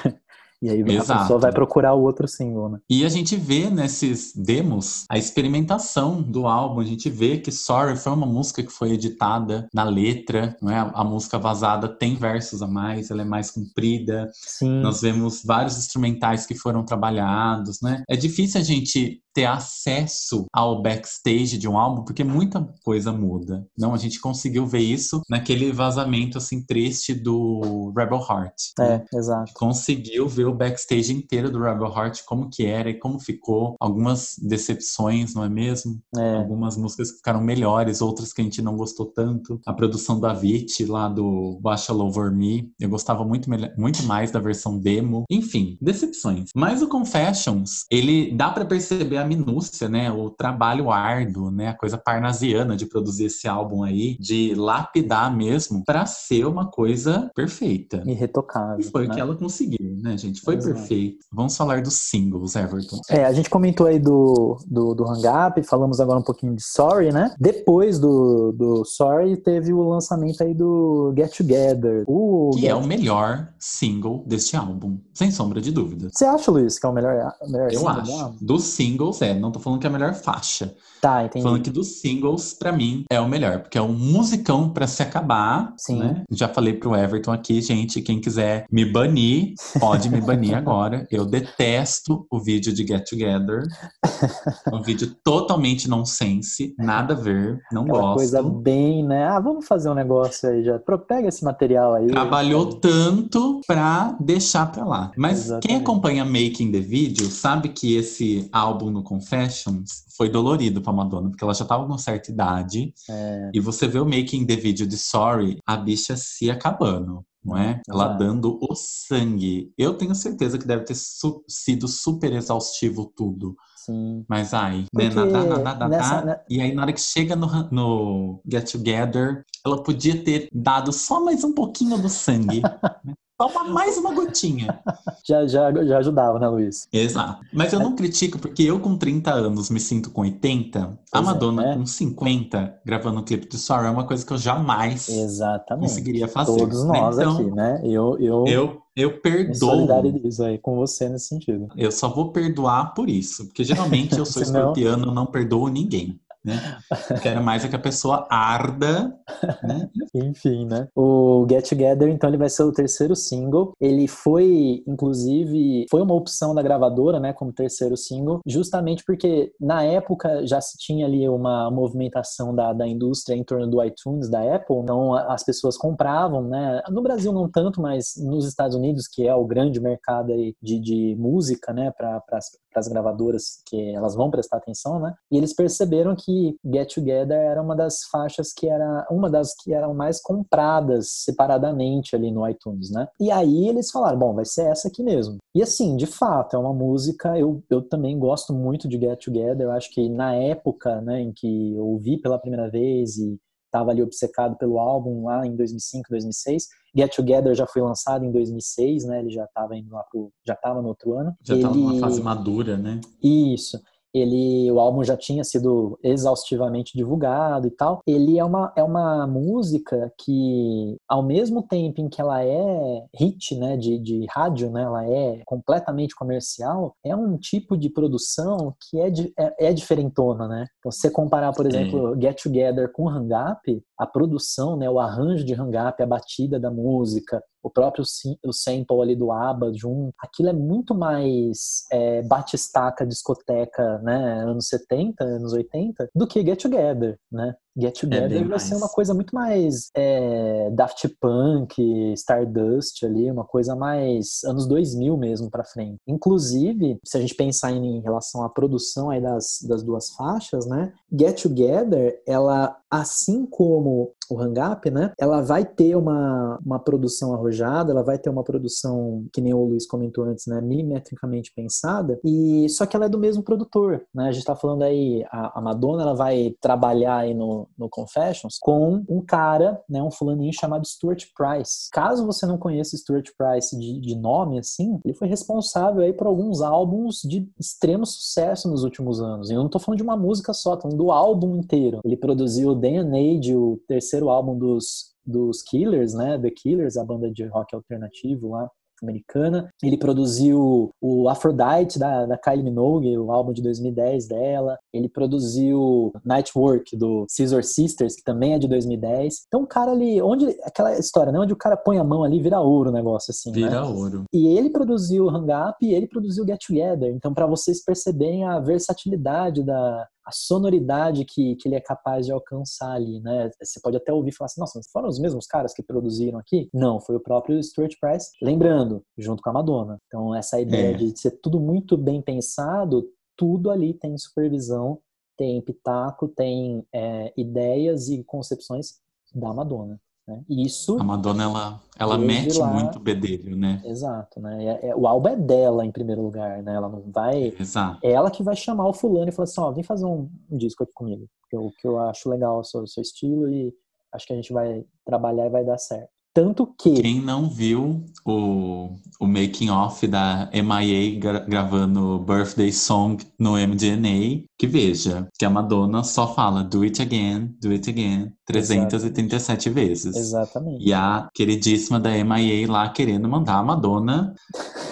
E aí Exato. a pessoa vai procurar o outro single, né? E a gente vê nesses demos a experimentação do álbum. A gente vê que Sorry foi uma música que foi editada na letra, não é? A música vazada tem versos a mais, ela é mais comprida. Sim. Nós vemos vários instrumentais que foram trabalhados, né? É difícil a gente ter acesso ao backstage de um álbum, porque muita coisa muda. Não, a gente conseguiu ver isso naquele vazamento assim triste do Rebel Heart. É, né? exato. Conseguiu ver o backstage inteiro do Rebel Heart, como que era e como ficou. Algumas decepções, não é mesmo? É. Algumas músicas que ficaram melhores, outras que a gente não gostou tanto. A produção da Avicii lá do Baixa Over Me, eu gostava muito, muito mais da versão demo. Enfim, decepções. Mas o Confessions, ele dá para perceber a minúcia, né? O trabalho árduo, né? A coisa parnasiana de produzir esse álbum aí, de lapidar mesmo para ser uma coisa perfeita. Irretocável. E foi né? o que ela conseguiu, né, gente? Foi Exato. perfeito. Vamos falar dos singles, Everton. É, a gente comentou aí do, do, do Hang Up, falamos agora um pouquinho de Sorry, né? Depois do, do Sorry, teve o lançamento aí do Get Together. O que Get... é o melhor single deste álbum, sem sombra de dúvida. Você acha, Luiz, que é o melhor, melhor Eu single? Eu acho. Dos singles, é, não tô falando que é a melhor faixa. Tá, entendi. Falando que dos singles, para mim, é o melhor, porque é um musicão para se acabar. Sim. Né? Já falei pro Everton aqui, gente, quem quiser me banir, pode me banir agora. Eu detesto o vídeo de Get Together. É um vídeo totalmente nonsense, nada a ver, não Aquela gosto. coisa bem, né? Ah, vamos fazer um negócio aí já. Pega esse material aí. Trabalhou tanto pra deixar pra lá. Mas Exatamente. quem acompanha Making the Video sabe que esse álbum no Confessions foi dolorido pra Madonna, porque ela já tava com certa idade. É. E você vê o Making the Video de Sorry, a bicha se acabando não é? Ela dando o sangue. Eu tenho certeza que deve ter su sido super exaustivo tudo. Sim. Mas ai, né? Nada, nada, nada. Né? E aí, na hora que chega no, no Get Together, ela podia ter dado só mais um pouquinho do sangue. né? Toma mais uma gotinha. já, já, já ajudava, né, Luiz? Exato. Mas eu não critico, porque eu com 30 anos me sinto com 80. Pois a é, Madonna é, né? com 50 gravando um clipe de Sorry é uma coisa que eu jamais Exatamente. conseguiria fazer. Todos né? nós então, aqui, né? Eu, eu, eu, eu perdoo. solidarizo aí com você nesse sentido. Eu só vou perdoar por isso. Porque geralmente eu sou Senão... escorpiano, eu não perdoo ninguém. Né? Quero mais é que a pessoa arda. Né? Enfim, né? O Get Together, então, ele vai ser o terceiro single. Ele foi, inclusive, foi uma opção da gravadora, né, como terceiro single, justamente porque na época já se tinha ali uma movimentação da, da indústria em torno do iTunes da Apple, então as pessoas compravam, né? No Brasil não tanto, mas nos Estados Unidos, que é o grande mercado aí de, de música, né, para as gravadoras que elas vão prestar atenção, né? E eles perceberam que Get Together era uma das faixas que era uma das que eram mais compradas separadamente ali no iTunes, né? E aí eles falaram, bom, vai ser essa aqui mesmo. E assim, de fato, é uma música, eu, eu também gosto muito de Get Together, eu acho que na época, né, em que eu ouvi pela primeira vez e estava ali obcecado pelo álbum lá em 2005, 2006. Get Together já foi lançado em 2006, né? Ele já estava indo lá pro, já estava no outro ano. Já estava numa fase madura, né? Isso ele o álbum já tinha sido exaustivamente divulgado e tal. Ele é uma, é uma música que, ao mesmo tempo em que ela é hit, né, de, de rádio, né, ela é completamente comercial, é um tipo de produção que é, é, é diferentona, né? Então, se você comparar, por exemplo, Get Together com Hang Up, a produção, né, o arranjo de Hang Up, a batida da música, o próprio o sample ali do ABBA junto, aquilo é muito mais é, batistaca, discoteca, né, anos 70, anos 80, do que Get Together, né? Get é Together é vai ser uma coisa muito mais é, Daft Punk, Stardust ali, uma coisa mais anos 2000 mesmo para frente. Inclusive, se a gente pensar em, em relação à produção aí das, das duas faixas, né? Get Together, ela, assim como o Hang Up, né? Ela vai ter uma, uma produção arrojada, ela vai ter uma produção, que nem o Luiz comentou antes, né? Milimetricamente pensada, e só que ela é do mesmo produtor, né? A gente tá falando aí, a, a Madonna, ela vai trabalhar aí no no, Confessions com um cara, né, um fulaninho chamado Stuart Price. Caso você não conheça Stuart Price de, de nome assim, ele foi responsável aí por alguns álbuns de extremo sucesso nos últimos anos. E eu não tô falando de uma música só, tô falando do álbum inteiro. Ele produziu and Age, o terceiro álbum dos dos Killers, né? The Killers, a banda de rock alternativo lá americana. Ele produziu o Aphrodite da, da Kylie Minogue, o álbum de 2010 dela. Ele produziu Night Work do Scissor Sisters, que também é de 2010. Então, o cara ali, onde aquela história, né, onde o cara põe a mão ali, vira ouro o negócio assim, Vira né? ouro. E ele produziu Hang Up e ele produziu Get Together. Então, para vocês perceberem a versatilidade da a sonoridade que, que ele é capaz de alcançar ali, né? Você pode até ouvir e falar assim, nossa, mas foram os mesmos caras que produziram aqui? Não, foi o próprio Stuart Price, lembrando, junto com a Madonna. Então, essa ideia é. de ser tudo muito bem pensado, tudo ali tem supervisão, tem pitaco, tem é, ideias e concepções da Madonna. Né? Isso. A Madonna, ela, ela mete lá, muito bedelho, né? Exato, né? É, é, o álbum é dela em primeiro lugar, né? Ela não vai. Exato. É ela que vai chamar o fulano e falar assim: ó, vem fazer um, um disco aqui comigo, que eu, que eu acho legal o seu, seu estilo e acho que a gente vai trabalhar e vai dar certo. Tanto que. Quem não viu o, o making off da MIA gra gravando Birthday Song no MDNA, que veja que a Madonna só fala do it again, do it again, 337 Exatamente. vezes. Exatamente. E a queridíssima da MIA lá querendo mandar a Madonna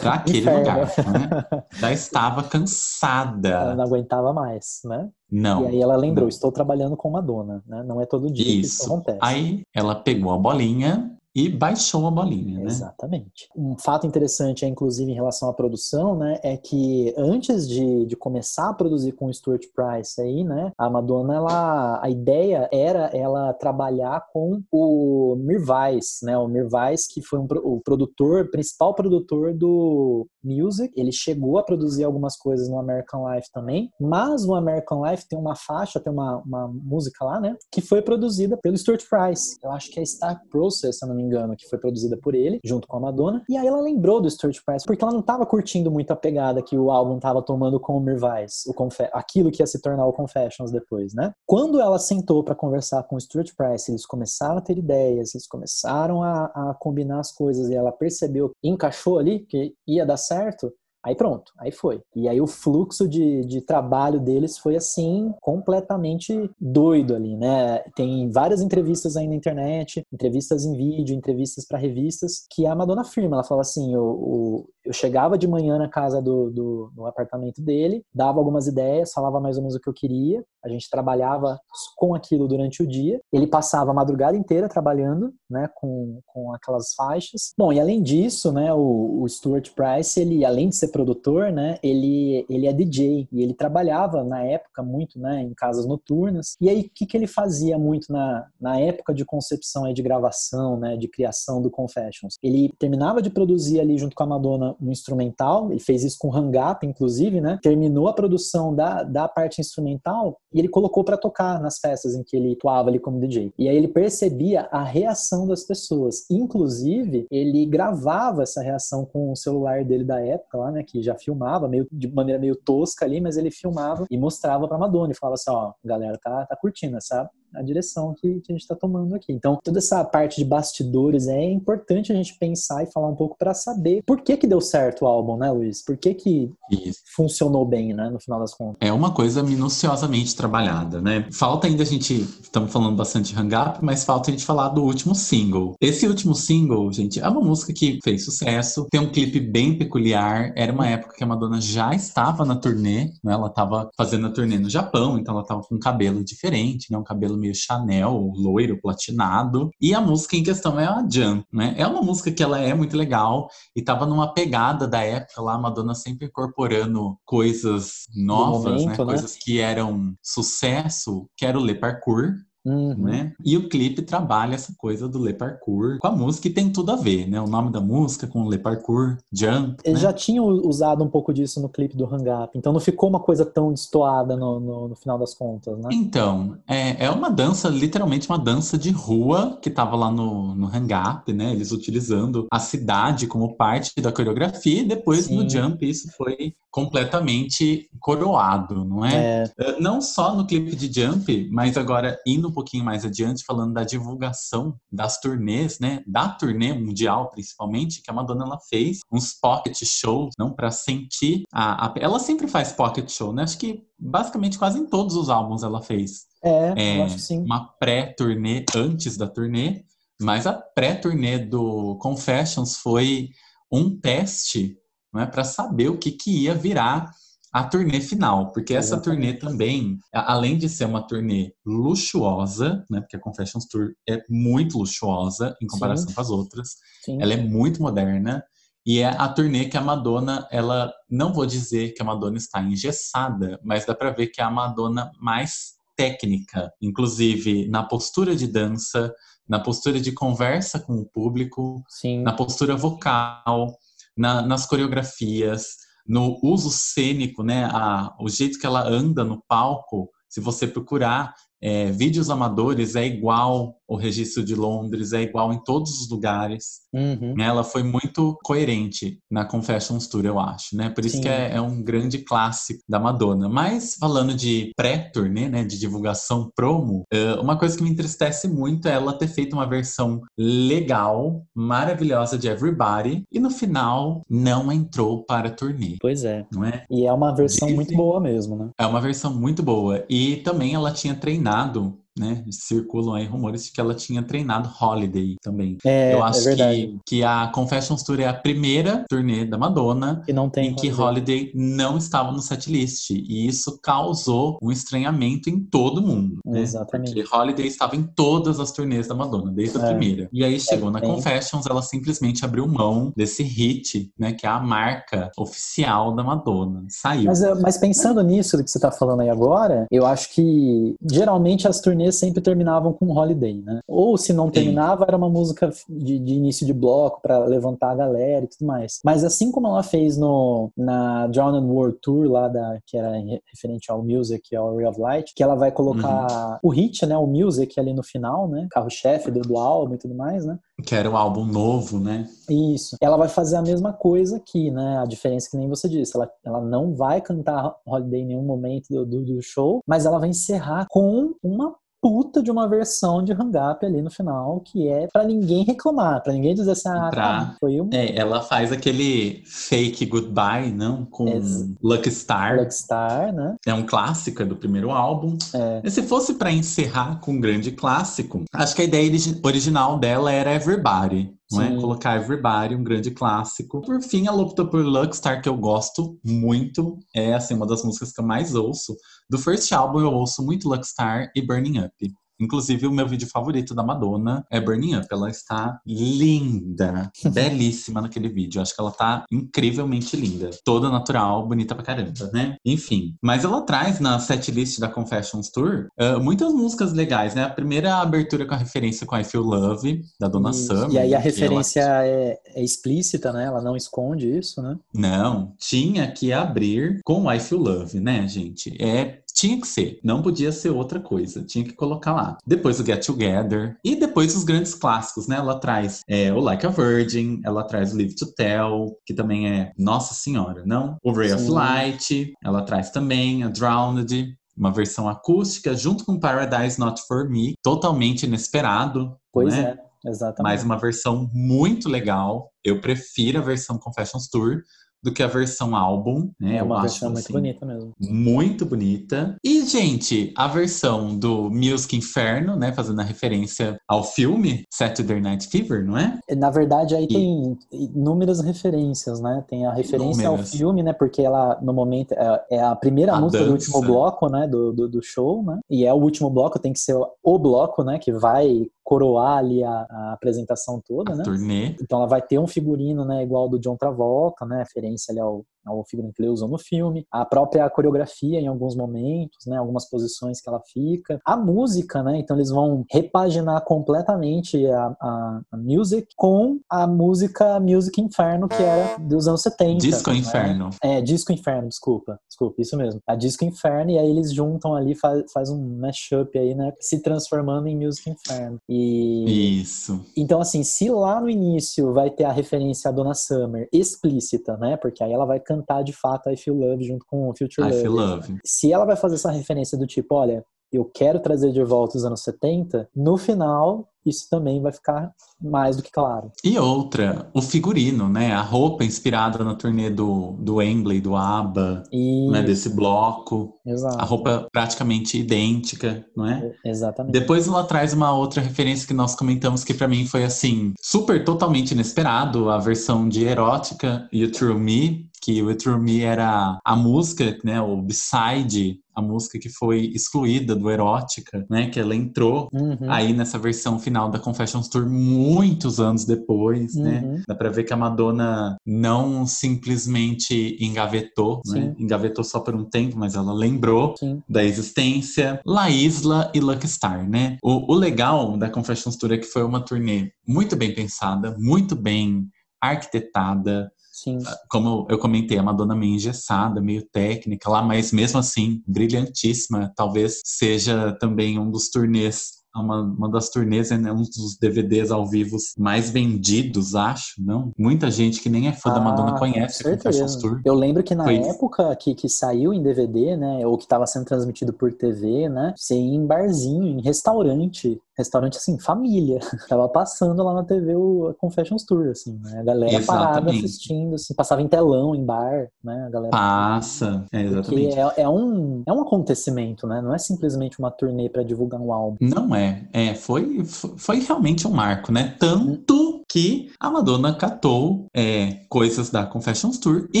para aquele lugar. Né? Já estava cansada. Ela não aguentava mais, né? Não. E aí ela lembrou, não. estou trabalhando com Madonna, né? Não é todo dia isso. que isso acontece. Aí ela pegou a bolinha e baixou a bolinha, né? Exatamente. Um fato interessante, é, inclusive, em relação à produção, né, é que antes de, de começar a produzir com o Stuart Price aí, né, a Madonna, ela, a ideia era ela trabalhar com o Mirvais, né, o Mirvais, que foi um, o produtor, principal produtor do Music, ele chegou a produzir algumas coisas no American Life também, mas no American Life tem uma faixa, tem uma, uma música lá, né, que foi produzida pelo Stuart Price. Eu acho que é Star Process, se não me engano, que foi produzida por ele, junto com a Madonna. E aí ela lembrou do Stuart Price, porque ela não estava curtindo muito a pegada que o álbum estava tomando com o Mirvais, o aquilo que ia se tornar o Confessions depois, né? Quando ela sentou para conversar com o Stuart Price, eles começaram a ter ideias, eles começaram a, a combinar as coisas e ela percebeu, encaixou ali que ia dar certo, Aí pronto, aí foi. E aí o fluxo de, de trabalho deles foi assim, completamente doido ali, né? Tem várias entrevistas aí na internet, entrevistas em vídeo, entrevistas para revistas, que a Madonna afirma, ela fala assim, o, o eu chegava de manhã na casa do, do, do, apartamento dele, dava algumas ideias, falava mais ou menos o que eu queria. A gente trabalhava com aquilo durante o dia. Ele passava a madrugada inteira trabalhando, né, com, com aquelas faixas. Bom, e além disso, né, o, o Stuart Price, ele, além de ser produtor, né, ele, ele é DJ e ele trabalhava na época muito, né, em casas noturnas. E aí, o que, que ele fazia muito na, na época de concepção aí de gravação, né, de criação do Confessions? Ele terminava de produzir ali junto com a Madonna um instrumental, ele fez isso com Hangap, inclusive, né? Terminou a produção da, da parte instrumental e ele colocou para tocar nas festas em que ele atuava ali como DJ. E aí ele percebia a reação das pessoas. Inclusive, ele gravava essa reação com o celular dele da época lá, né? Que já filmava, meio, de maneira meio tosca ali, mas ele filmava e mostrava pra Madonna e falava assim: ó, galera tá, tá curtindo essa, a direção que, que a gente está tomando aqui. Então, toda essa parte de bastidores é importante a gente pensar e falar um pouco para saber por que que deu certo o álbum, né, Luiz? Por que que Isso. funcionou bem, né, no final das contas? É uma coisa minuciosamente trabalhada, né? Falta ainda a gente, estamos falando bastante de Hang Up, mas falta a gente falar do último single. Esse último single, gente, é uma música que fez sucesso, tem um clipe bem peculiar, era uma época que a Madonna já estava na turnê, né? Ela estava fazendo a turnê no Japão, então ela estava com um cabelo diferente, né? Um cabelo meio Chanel, loiro, platinado. E a música em questão é a Jump, né? É uma música que ela é muito legal e tava numa pegada da época lá, a Madonna sempre incorporando coisas novas, né? momento, né? né? Coisas que eram sucesso, que era o Le Parkour, Uhum. Né? E o clipe trabalha essa coisa do Le Parkour com a música e tem tudo a ver, né? O nome da música com Le Parkour, Jump. Ele né? já tinha usado um pouco disso no clipe do Hang Up, então não ficou uma coisa tão destoada no, no, no final das contas, né? Então, é, é uma dança, literalmente uma dança de rua que tava lá no, no Hang Up, né? Eles utilizando a cidade como parte da coreografia e depois Sim. no Jump isso foi completamente coroado, não é? é? Não só no clipe de Jump, mas agora indo pouquinho mais adiante, falando da divulgação das turnês, né? Da turnê mundial, principalmente, que a Madonna ela fez uns pocket shows, não para sentir a, a, Ela sempre faz pocket show, né? Acho que basicamente quase em todos os álbuns ela fez. É, é acho que sim. Uma pré-turnê antes da turnê, mas a pré-turnê do Confessions foi um teste é, para saber o que, que ia virar a turnê final, porque essa turnê também, além de ser uma turnê luxuosa, né, porque a Confessions Tour é muito luxuosa em comparação Sim. com as outras, Sim. ela é muito moderna, e é a turnê que a Madonna, ela, não vou dizer que a Madonna está engessada, mas dá para ver que é a Madonna mais técnica, inclusive na postura de dança, na postura de conversa com o público, Sim. na postura vocal, na, nas coreografias, no uso cênico, né? A, o jeito que ela anda no palco, se você procurar é, vídeos amadores, é igual o registro de Londres, é igual em todos os lugares. Uhum. Né? Ela foi muito coerente na Confessions Tour, eu acho, né? Por isso Sim. que é, é, um grande clássico da Madonna. Mas falando de pré-turnê, né, de divulgação promo, uma coisa que me entristece muito é ela ter feito uma versão legal, maravilhosa de Everybody e no final não entrou para a turnê. Pois é. Não é? E é uma versão muito boa mesmo, né? É uma versão muito boa. E também ela tinha treinado determinado né? Circulam aí rumores de que ela tinha treinado Holiday também. É, Eu acho é que, que a Confessions Tour é a primeira turnê da Madonna que não tem em que Holiday não estava no setlist. E isso causou um estranhamento em todo mundo. Né? Exatamente. Porque Holiday estava em todas as turnês da Madonna, desde a é. primeira. E aí chegou é, na Confessions, ela simplesmente abriu mão desse hit, né? Que é a marca oficial da Madonna. Saiu. Mas, mas pensando nisso do que você está falando aí agora, eu acho que geralmente as turnês turnês sempre terminavam com Holiday, né? Ou se não terminava, era uma música de, de início de bloco para levantar a galera e tudo mais. Mas assim como ela fez no, na Drowned World Tour, lá da, que era referente ao Music e ao Ray of Light, que ela vai colocar uhum. o hit, né? O Music ali no final, né? Carro-chefe do, do álbum e tudo mais, né? Que era um álbum novo, né? Isso. Ela vai fazer a mesma coisa aqui, né? A diferença é que nem você disse, ela, ela não vai cantar Holiday em nenhum momento do, do, do show, mas ela vai encerrar com uma puta de uma versão de Hang Up ali no final, que é para ninguém reclamar, para ninguém dizer assim, ah, Pra- tá, foi um É, ela faz aquele fake goodbye, não? Com Ex- Lucky Star. Rockstar, né? É um clássico, é do primeiro álbum. É. E se fosse pra encerrar com um grande clássico, acho que a ideia origi- original dela era Everybody. Não é? Colocar Everybody, um grande clássico. Por fim, ela optou por Luckstar, que eu gosto muito. É assim, uma das músicas que eu mais ouço. Do first álbum, eu ouço muito Luckstar e Burning Up. Inclusive, o meu vídeo favorito da Madonna é Burning Up. Ela está linda, belíssima naquele vídeo. Acho que ela tá incrivelmente linda. Toda natural, bonita pra caramba, né? Enfim. Mas ela traz na setlist da Confessions Tour ah, muitas músicas legais, né? A primeira abertura com a referência com I Feel Love, da Dona. Summer. E aí a que ela- referência é, é explícita, né? Ela não esconde isso, né? Não, tinha que abrir com I Feel Love, né, gente? É, tinha que ser, não podia ser outra coisa, tinha que colocar lá. Depois o Get Together e depois os grandes clássicos, né? Ela traz é, o Like a Virgin, ela traz o Live to Tell, que também é Nossa Senhora, não? O Ray of Sim. Light, ela traz também a Drowned. Uma versão acústica junto com Paradise Not For Me, totalmente inesperado. Pois né? é, exatamente. mas uma versão muito legal. Eu prefiro a versão Confessions Tour do que a versão álbum, né? é uma Eu versão acho, muito assim, bonita mesmo. Muito bonita. E, gente, a versão do Music Inferno, né? Fazendo a referência ao filme Saturday Night Fever, não é? Na verdade, aí E- tem inúmeras referências, né? Tem a referência Inúmeras. ao filme, né? Porque ela, no momento, é, é a primeira A música do dança. último bloco, né? Do, do, do show, né? E é o último bloco, tem que ser o bloco, né? Que vai coroar ali a, a apresentação toda, A né? turnê. Então ela vai ter um figurino, né, igual do John Travolta, né, referência ali ao, ao figurino que ele usou no filme. A própria coreografia em alguns momentos, né, algumas posições que ela fica. A música, né, então eles vão repaginar completamente a, a, a music com a música Music Inferno, que era dos anos 70. Disco né? Inferno. É, Disco Inferno, desculpa. Desculpa, isso mesmo. A Disco Inferno, e aí eles juntam ali, faz, faz um mashup aí, né? Se transformando em Music Inferno. E. Isso. Então, assim, se lá no início vai ter a referência à Dona Summer explícita, né? Porque aí ela vai cantar de fato I Feel Love junto com o Future I Love. Feel Love. Se ela vai fazer essa referência do tipo, olha, eu quero trazer de volta os anos 70, no final isso também vai ficar mais do que claro. E outra, o figurino, né? A roupa inspirada na turnê do, do Wembley, do ABBA, né? Desse bloco. exato. A roupa praticamente idêntica, não é? Exatamente. Depois ela traz uma outra referência que nós comentamos que pra mim foi assim, super totalmente inesperado, a versão de erótica You Through Me, que o Through Me era a música, né, o B-side, a música que foi excluída do erótica, né, que ela entrou Uhum. aí nessa versão final da Confessions Tour muitos anos depois, né? Uhum. Dá pra ver que a Madonna não simplesmente engavetou, né? Sim. Engavetou só por um tempo, mas ela lembrou Sim. da existência, La Isla e Lucky Star, né? O, o legal da Confessions Tour é que foi uma turnê muito bem pensada, muito bem arquitetada, Sim. como eu comentei, a Madonna meio engessada, meio técnica lá, mas mesmo assim, brilhantíssima. Talvez seja também um dos turnês, uma, uma das turnês, né, um dos DVDs ao vivo mais vendidos, acho, não? Muita gente que nem é fã da Madonna Ah, conhece com Confessions. Tour. Eu lembro que na Foi- época que, que saiu em DVD, né, ou que estava sendo transmitido por TV, né, você ia em barzinho, em restaurante, restaurante assim, família, tava passando lá na TV o Confessions Tour, assim, né, a galera parada Exatamente. assistindo, assim, passava em telão, em bar, né, a galera... Passa, é, exatamente. é, é, um, é um acontecimento, né, não é simplesmente uma turnê para divulgar um álbum. Não é, é, foi, foi realmente um marco, né? Tanto que a Madonna catou é, coisas da Confessions Tour e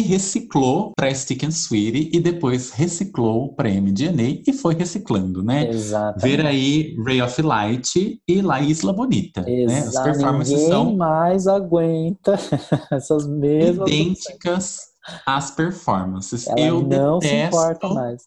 reciclou para Stick and Sweetie e depois reciclou para MDNA e foi reciclando, né? Exatamente. Ver aí Ray of Light e La Isla Bonita, né? As Exato. performances Ninguém são mais aguenta essas mesmas idênticas às performances. Ela eu não se detesto, importa mais.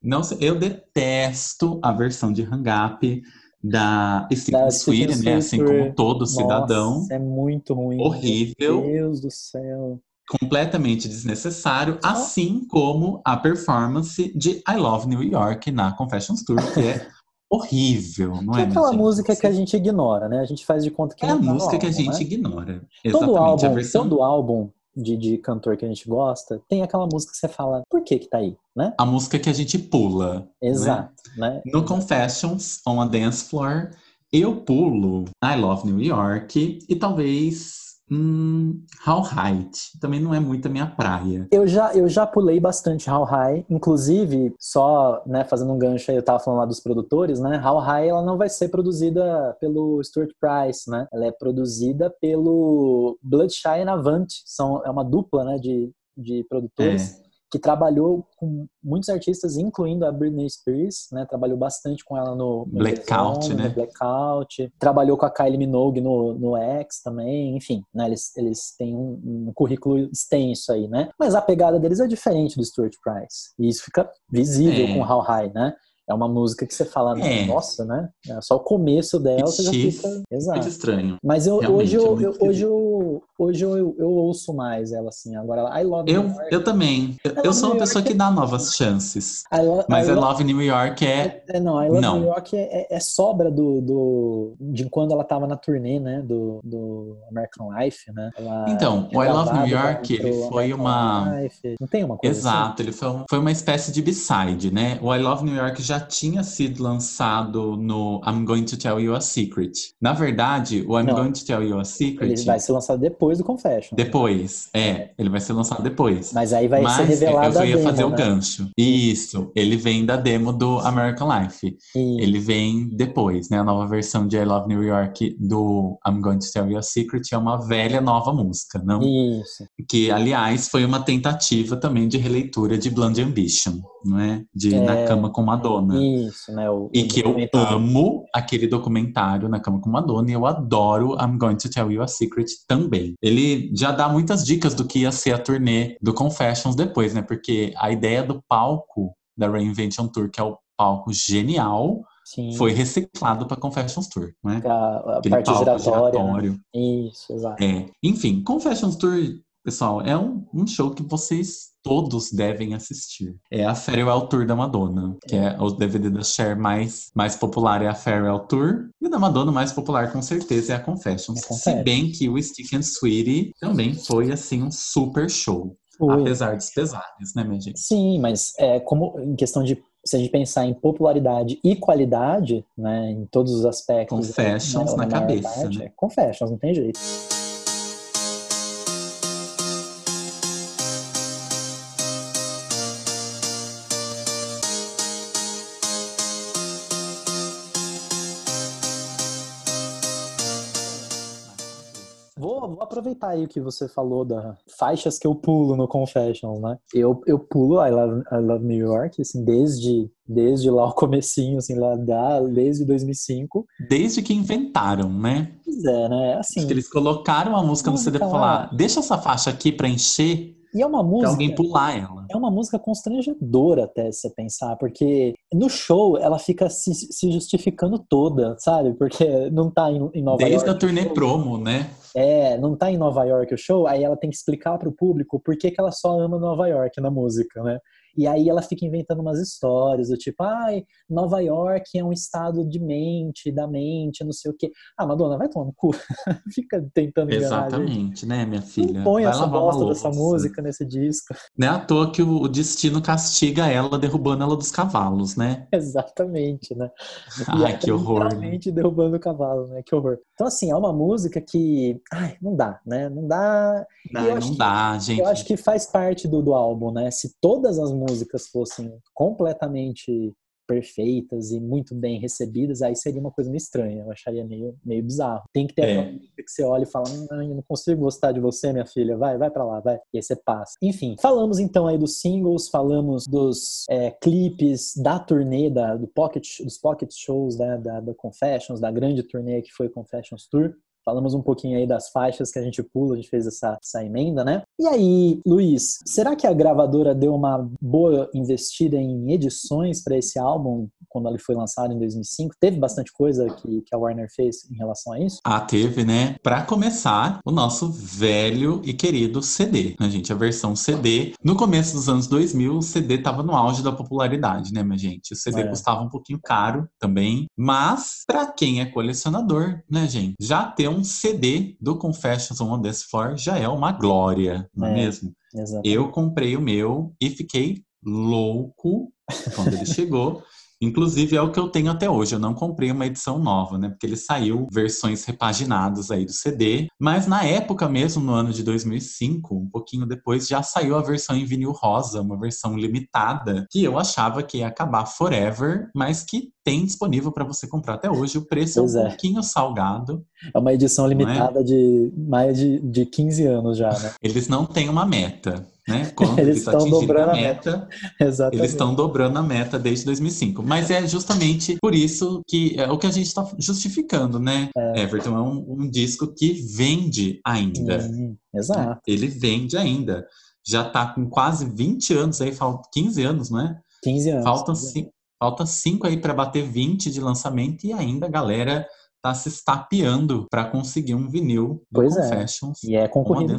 Não, eu detesto a versão de Hang Up da and Sweetie, né? Assim como todo cidadão. Nossa, é muito ruim. Horrível. Meu Deus do céu. completamente desnecessário, Só- assim como a performance de I Love New York na Confessions Tour, que é horrível, não Que é? é aquela gente? música que a gente ignora, né? A gente faz de conta que É a tá música que a álbum, gente né? ignora. Todo Exatamente, a álbum, versão todo álbum de, de cantor que a gente gosta, tem aquela música que você fala, por que que tá aí? Né? A música que a gente pula. Exato. Né? No Confessions, on a Dance Floor, eu pulo I Love New York e talvez Hum, How High também não é muito a minha praia. Eu já, eu já pulei bastante How High, inclusive, só né, fazendo um gancho aí, eu tava falando lá dos produtores, né? How High ela não vai ser produzida pelo Stuart Price, né? Ela é produzida pelo Bloodshine Avant, são, é uma dupla né, de, de produtores. É que trabalhou com muitos artistas, incluindo a Britney Spears, né? Trabalhou bastante com ela no, Blackout, né? No Blackout. Trabalhou com a Kylie Minogue no, no X também, enfim, né? Eles, eles têm um, um, currículo extenso aí, né? Mas a pegada deles é diferente do Stuart Price. E isso fica visível é. com How High, né? É uma música que você fala, é. nossa, né? É só o começo dela, você já fica. Exato. Muito estranho. Mas eu, hoje, eu, eu hoje, eu, hoje eu, eu ouço mais ela, assim. Agora, I Love eu, New York. Eu também. Eu, eu sou uma pessoa que dá novas chances. Lo, mas I, Love New York é. é não, I Love não. New York é, é, sobra do, do, de quando ela tava na turnê, né? Do, do American Life, né? Ela, então, o I Love New York, ele foi American uma. Life. Não tem uma coisa Exato, assim? ele foi, um, foi uma espécie de b-side, né? O I Love New York já tinha sido lançado no I'm Going to Tell You a Secret. Na verdade, o I'm Não, Going to Tell You a Secret. Ele vai ser lançado depois do Confession. Depois, é, ele vai ser lançado depois. Mas aí vai Mas ser revelado. Eu ia demo, fazer né? o gancho. Isso, ele vem da demo do American Life. Isso. Ele vem depois, né? A nova versão de I Love New York do I'm Going to Tell You a Secret é uma velha nova música, não? Isso. Que, aliás, foi uma tentativa também de releitura de Blonde Ambition, não é? De é... Na Cama com Madonna. Isso, né? O, e o que eu amo aquele documentário Na Cama com Madonna e eu adoro I'm Going to Tell You a Secret também. Ele já dá muitas dicas do que ia ser a turnê do Confessions depois, né? Porque a ideia do palco da Reinvention Tour, que é o palco genial, Sim. foi reciclado para Confessions Tour, né? A, a parte giratória. Né? Isso, exato. É. Enfim, Confessions Tour, pessoal, é um, um show que vocês todos devem assistir. É a Farewell Tour da Madonna, que é o DVD da Cher mais, mais popular é a Farewell Tour. E o da Madonna mais popular, com certeza, é a Confessions. É Se bem que o Stick and Sweetie também foi, assim, um super show. Apesar dos pesares, né, minha gente? Sim, mas é como em questão de se a gente pensar em popularidade e qualidade, né, em todos os aspectos. Confessions né, na cabeça. Parte, né? é confessions, não tem jeito. Aproveitar aí o que você falou da faixas que eu pulo no Confessions, né? Eu, eu pulo I Love, I Love New York, assim, desde, desde lá o comecinho, assim, lá da, desde 2005. Desde que inventaram, né? Pois é, né? Assim, Acho que eles colocaram a música no CD pra falar, deixa essa faixa aqui pra encher e é uma música. alguém pular ela. É uma música constrangedora até se você pensar, porque no show ela fica se, se justificando toda, sabe? Porque não tá em, em Nova Desde York. Desde a turnê promo, né? É, não tá em Nova York o show, aí ela tem que explicar para o público por que, que ela só ama Nova York na música, né? E aí ela fica inventando umas histórias do tipo, ai, Nova York é um estado de mente, da mente, não sei o quê. Ah, Madonna, vai tomar no cu. fica tentando enganar Exatamente, né, minha filha? Não põe vai essa bosta dessa música nesse disco. Não é à toa que o destino castiga ela derrubando ela dos cavalos, né? Exatamente, né? ai, que horror. Né? Literalmente né? derrubando o cavalo, né? Que horror. Então, assim, é uma música que, ai, não dá, né? Não dá. Não, não dá, que, gente. Eu acho que faz parte do, do álbum, né? Se todas as músicas fossem completamente perfeitas e muito bem recebidas, aí seria uma coisa meio estranha, eu acharia meio, meio bizarro. Tem que ter é. que você olha e fala, não, eu não consigo gostar de você, minha filha, vai, vai para lá, vai. E aí você passa. Enfim, falamos então aí dos singles, falamos dos é, clipes, da turnê, da, do pocket, dos pocket shows, né, da, da Confessions, da grande turnê que foi Confessions Tour. Falamos um pouquinho aí das faixas que a gente pula, a gente fez essa, essa emenda, né? E aí, Luiz, será que a gravadora deu uma boa investida em edições para esse álbum quando ele foi lançado em 2005? Teve bastante coisa que, que a Warner fez em relação a isso? Ah, teve, né? Para começar, o nosso velho e querido CD, né, gente? A versão CD. No começo dos anos 2000, o CD tava no auge da popularidade, né, minha gente? O CD é. custava um pouquinho caro também, mas para quem é colecionador, né, gente? Já ter um um CD do Confessions on This Floor já é uma glória, não é, é mesmo? Exatamente. Eu comprei o meu e fiquei louco quando ele chegou. Inclusive é o que eu tenho até hoje. Eu não comprei uma edição nova, né? Porque ele saiu versões repaginadas aí do CD. Mas na época mesmo, no ano de 2005, um pouquinho depois, já saiu a versão em vinil rosa, uma versão limitada, que eu achava que ia acabar forever, mas que tem disponível para você comprar até hoje. O preço pois é um é. pouquinho salgado. É uma edição é? limitada é? de mais de, de 15 anos já, né? Eles não têm uma meta né? Quando eles estão dobrando a meta, meta Exatamente. eles estão dobrando a meta desde 2005. Mas é justamente por isso que é o que a gente está justificando, né? É. Everton é um, um, disco que vende ainda. Hum, exato. Ele vende ainda. Já está com quase 20 anos aí, falta 15 anos, né? 15 anos. Faltam 5 falta cinco aí para bater 20 de lançamento e ainda a galera tá se estapeando para conseguir um vinil do pois é. Confessions. É. E é concorrido.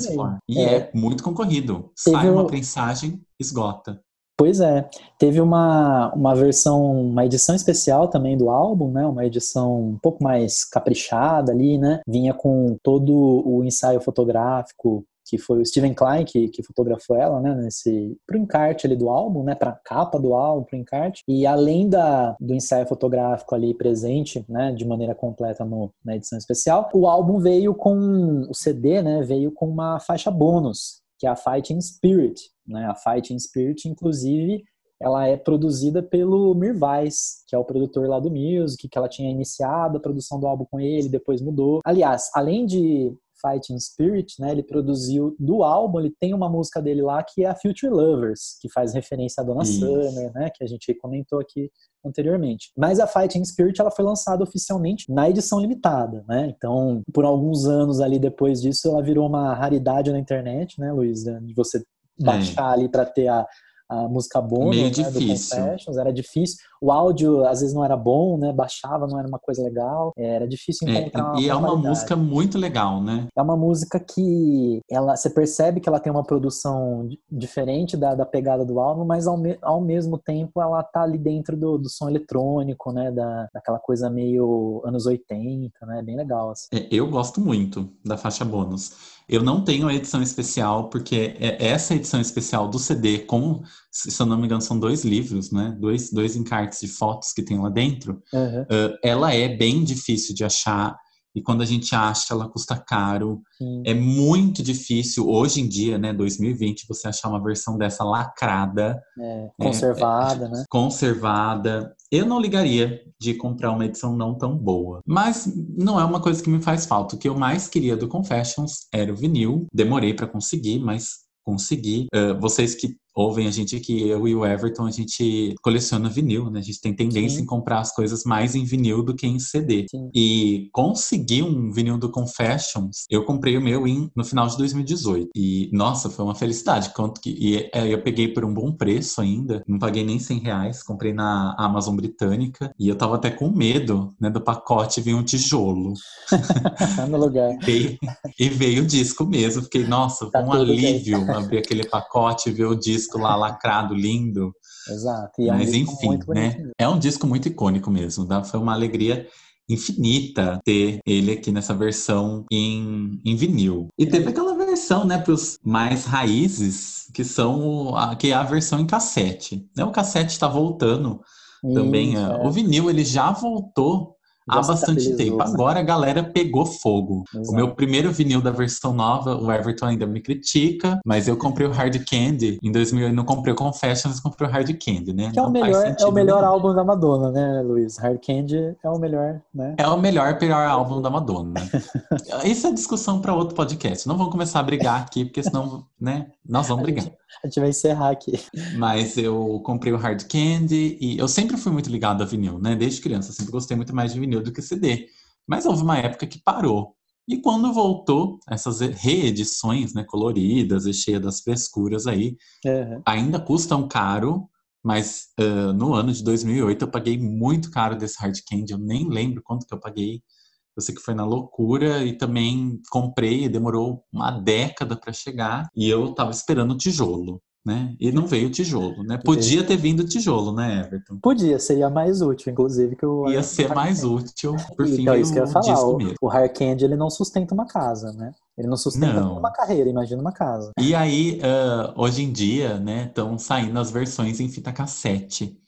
E é. é. muito concorrido. Teve Sai uma prensagem, esgota. Pois é, teve uma, uma versão, uma edição especial também do álbum, né? Uma edição um pouco mais caprichada ali, né? Vinha com todo o ensaio fotográfico que foi o Steven Klein que, que fotografou ela, né, nesse pro encarte ali do álbum, né, para capa do álbum, pro encarte. E além da do ensaio fotográfico ali presente, né, de maneira completa no, na edição especial, o álbum veio com o CD, né, veio com uma faixa bônus, que é a Fighting Spirit, né? A Fighting Spirit, inclusive, ela é produzida pelo Mir Weiss, que é o produtor lá do Music, que ela tinha iniciado a produção do álbum com ele, depois mudou. Aliás, além de Fighting Spirit, né? Ele produziu do álbum, ele tem uma música dele lá que é a Future Lovers, que faz referência à Dona Isso. Summer, né? Que a gente comentou aqui anteriormente. Mas a Fighting Spirit ela foi lançada oficialmente na edição limitada, né? Então, por alguns anos ali depois disso, ela virou uma raridade na internet, né, Luiz? De você baixar é. ali para ter a, a música Meio né, era difícil. O áudio às vezes não era bom, né? Baixava, não era uma coisa legal. Era difícil é, encontrar. É, e é uma música muito legal, né? É uma música que ela, você percebe que ela tem uma produção diferente da, da pegada do álbum, mas ao, me, ao mesmo tempo ela tá ali dentro do, do som eletrônico, né? Da, daquela coisa meio anos 80, né? Bem legal. Assim. É, eu gosto muito da faixa bônus. Eu não tenho a edição especial, porque é essa edição especial do CD, com, se eu não me engano, são dois livros, né? Dois, dois encartes de fotos que tem lá dentro. Uhum. Uh, ela é bem difícil de achar e quando a gente acha, ela custa caro. Sim. É muito difícil, hoje em dia, né, 2020, você achar uma versão dessa lacrada. É, né, conservada, é, né? Conservada. Eu não ligaria de comprar uma edição não tão boa. Mas não é uma coisa que me faz falta. O que eu mais queria do Confessions era o vinil. Demorei para conseguir, mas consegui. Uh, vocês que ouvem a gente aqui, eu e o Everton, a gente coleciona vinil, né? A gente tem tendência Sim. em comprar as coisas mais em vinil do que em CD. Sim. E consegui um vinil do Confessions, eu comprei o meu em, no final de 2018. E, nossa, foi uma felicidade. Quanto que, e é, eu peguei por um bom preço ainda, não paguei nem 100 reais, comprei na Amazon britânica. E eu tava até com medo, né, do pacote vir um tijolo. no lugar. E, e veio o disco mesmo. Fiquei, nossa, tá um alívio bem. abrir aquele pacote e ver o disco disco lá lacrado, lindo. Exato. É Mas um enfim, né? É um disco muito icônico mesmo. Tá? Foi uma alegria infinita ter ele aqui nessa versão em, em vinil. E teve aquela versão, né, para os mais raízes, que são a, que é a versão em cassete. Né? O cassete está voltando Isso, também. É. O vinil ele já voltou há bastante tempo. Agora a galera pegou fogo. Exato. O meu primeiro vinil da versão nova, o Everton ainda me critica, mas eu comprei o Hard Candy em 2000. Não comprei o Confessions, comprei o Hard Candy, né? Que é o melhor, é o melhor álbum da Madonna, né, Luiz? Hard Candy é o melhor, né? É o melhor, pior álbum da Madonna. Isso é discussão para outro podcast. Não vamos começar a brigar aqui, porque senão, né, nós vamos brigar. A gente vai encerrar aqui. Mas eu comprei o Hard Candy e eu sempre fui muito ligado a vinil, né? Desde criança, sempre gostei muito mais de vinil do que CD. Mas houve uma época que parou. E quando voltou, essas reedições, né, coloridas e cheias das frescuras aí, uhum. ainda custam caro, mas uh, no ano de 2008 eu paguei muito caro desse Hard Candy, eu nem lembro quanto que eu paguei. Eu sei que foi na loucura e também comprei, demorou uma década para chegar e eu tava esperando o tijolo. né? E não veio tijolo, né? Podia ter vindo tijolo, né, Everton? Podia, seria mais útil, inclusive, que o. Ia ser mais útil, por fim, então, isso que eu ia o falar. O, mesmo. o Hard Candy, ele não sustenta uma casa, né? Ele não sustenta Não. uma carreira, imagina uma casa. E aí, ah, hoje em dia, né, estão saindo as versões em fita cassete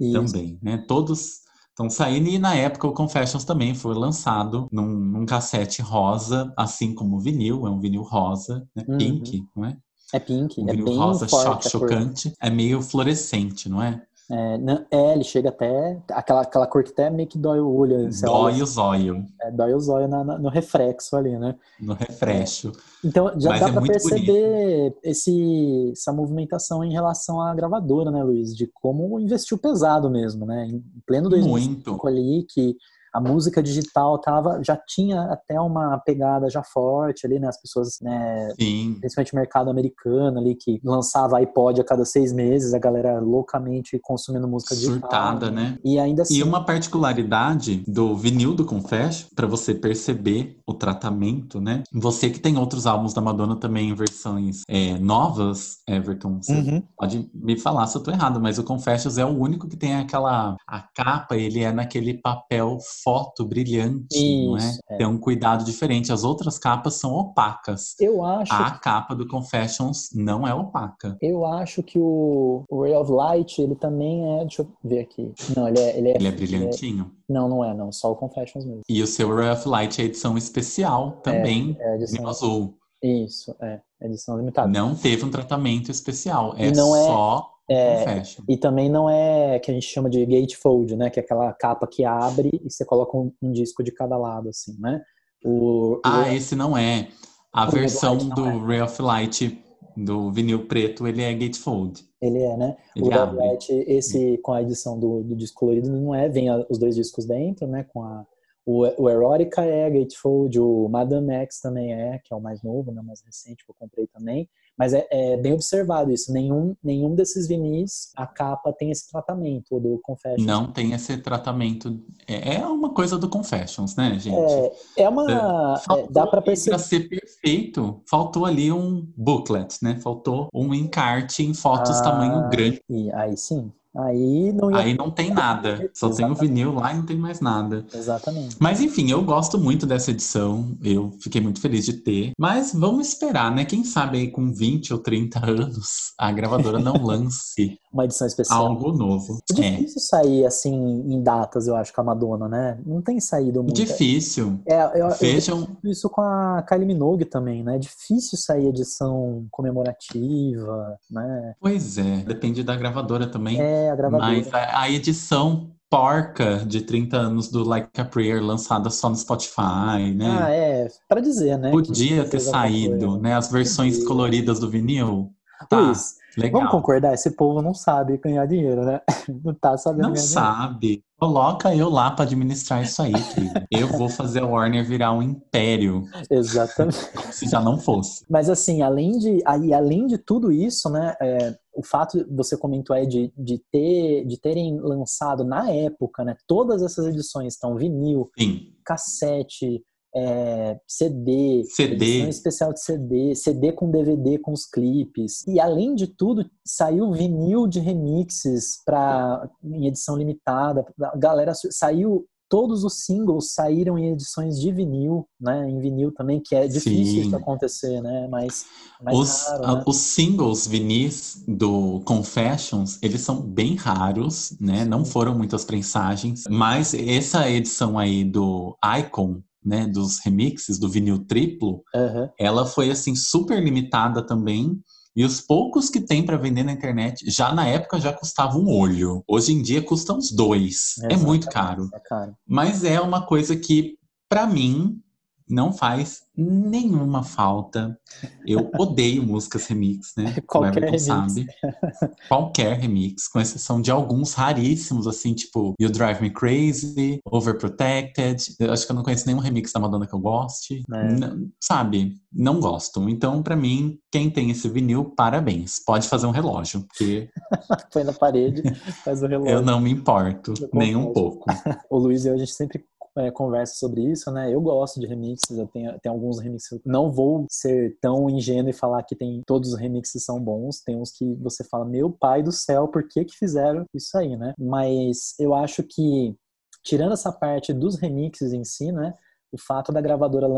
Isso. também, né? Todos estão saindo e na época o Confessions também foi lançado num, num cassete rosa, assim como o vinil, é um vinil rosa, né? Uhum. Pink, não é? É pink, Um é vinil bem rosa forte cor. chocante, é meio fluorescente, não é? É, não- é, ele chega até. Aquela, aquela cor que até meio que dói o olho. olha, Dói o zóio é, dói o zóio na- na- no reflexo ali, né? no refresco. Então já Mas dá é pra perceber esse, essa movimentação em relação à gravadora, né, Luiz? De como investiu pesado mesmo, né? Em pleno 2005 Muito. ali, que a música digital tava, já tinha até uma pegada já forte ali, né? As pessoas, né, Sim. principalmente o mercado americano ali, que lançava iPod a cada seis meses, a galera loucamente consumindo música digital. Surtada, né? E ainda assim, E uma particularidade do vinil do Confession, para você perceber o tratamento, né? Você que tem outros álbuns da Madonna também em versões é, novas, Everton, você Uhum. pode me falar se eu tô errado, mas o Confessions é o único que tem aquela a capa, ele é naquele papel foto brilhante, não é? Isso, é. Tem um cuidado diferente. As outras capas são opacas. eu acho A capa do Confessions não é opaca. Eu acho que o, Ray of Light, ele também é. Deixa eu ver aqui. Não, ele é. Ele é, Ele é brilhantinho. não, não é, não. Só o Confessions mesmo. E o seu Ray of Light é edição especial também, É a edição. azul. Isso, é. Edição limitada. Não teve um tratamento especial. É não é- só é. E também não é que a gente chama de gatefold, né? Que é aquela capa que abre e você coloca um, um disco de cada lado, assim, né? O, Ah, o- esse não é. A O versão do é. Ray of Light do vinil preto, ele é gatefold. ele é, né? Ele o abre. Light, esse com a edição do, do disco colorido, não é. Vem a- os dois discos dentro, né? Com a, o, o Erotica é gatefold, o Madame X também é, que é o mais novo, né? O mais recente que eu comprei também. Mas é, é bem observado isso. Nenhum, nenhum desses vinis, a capa tem esse tratamento, do Confessions. Não tem esse tratamento. É é uma coisa do Confessions, né, gente? É, é uma. é, Faltou dá pra ali perceber. Pra ser perfeito, faltou ali um booklet, né? Faltou um encarte em fotos Ah, tamanho grande. E aí sim. Aí não ia. Aí não tem nada. Só tem o Exatamente. vinil lá e não tem mais nada. Exatamente. Mas enfim, eu gosto muito dessa edição. Eu fiquei muito feliz de ter. Mas vamos esperar, né? Quem sabe aí com 20 ou 30 anos a gravadora não lance Uma edição especial. algo novo. É É difícil sair assim em datas, eu acho, com a Madonna, né? Não tem saído muito. difícil. É, eu, eu Vejam, vejo isso com a Kylie Minogue também, né? É difícil sair edição comemorativa, né? pois é, depende da gravadora também. É, a gravadora. Mas a, a edição porca de 30 anos do Like a Prayer lançada só no Spotify, né? Ah, é, pra dizer, né? Podia ter saído, né? As versões coloridas do vinil. Tá, Luiz, legal. vamos concordar? Esse povo não sabe ganhar dinheiro, né? Não tá sabendo Não ganhar dinheiro. sabe. Coloca eu lá pra administrar isso aí, querido. Eu vou fazer a Warner virar um império, Exatamente. como se já não fosse. Mas assim, além de, aí, além de tudo isso, né, é, o fato você comentou aí de, de, ter, de terem lançado na época, né, todas essas edições estão vinil, Sim, cassete, é, CD, CD. edição especial de CD, CD com DVD com os clipes. E além de tudo, saiu vinil de remixes para em edição limitada. A galera saiu todos os singles saíram em edições de vinil, né? Em vinil também, que é difícil Sim. isso acontecer, né? Mas mais Os, raro, a- né? os singles vinis do Confessions, eles são bem raros, né? Não foram muitas prensagens, mas essa edição aí do Icon, né, dos remixes do vinil triplo, Aham. ela foi assim super limitada também. E os poucos que tem para vender na internet, já na época já custava um olho. Hoje em dia custa uns dois. É muito caro. É caro. Mas é uma coisa que, pra mim, não faz nenhuma falta. Eu odeio músicas remix, né? Qualquer o Everton remix. sabe. Qualquer remix, com exceção de alguns raríssimos, assim, tipo You Drive Me Crazy, Overprotected. Eu acho que eu não conheço nenhum remix da Madonna que eu goste. É. N- sabe? Não gosto. Então, pra mim, quem tem esse vinil, parabéns. Pode fazer um relógio, porque Põe na parede, faz o relógio. eu não me importo, nem um pouco. O Luiz e eu, a gente sempre é, conversa sobre isso, né? Eu gosto de remixes, eu tenho, tenho alguns remixes. Não vou ser tão ingênuo e falar que tem todos os remixes são bons. Tem uns que você fala, meu pai do céu, por que que fizeram isso aí, né? Mas eu acho que, tirando essa parte dos remixes em si, né? O fato da gravadora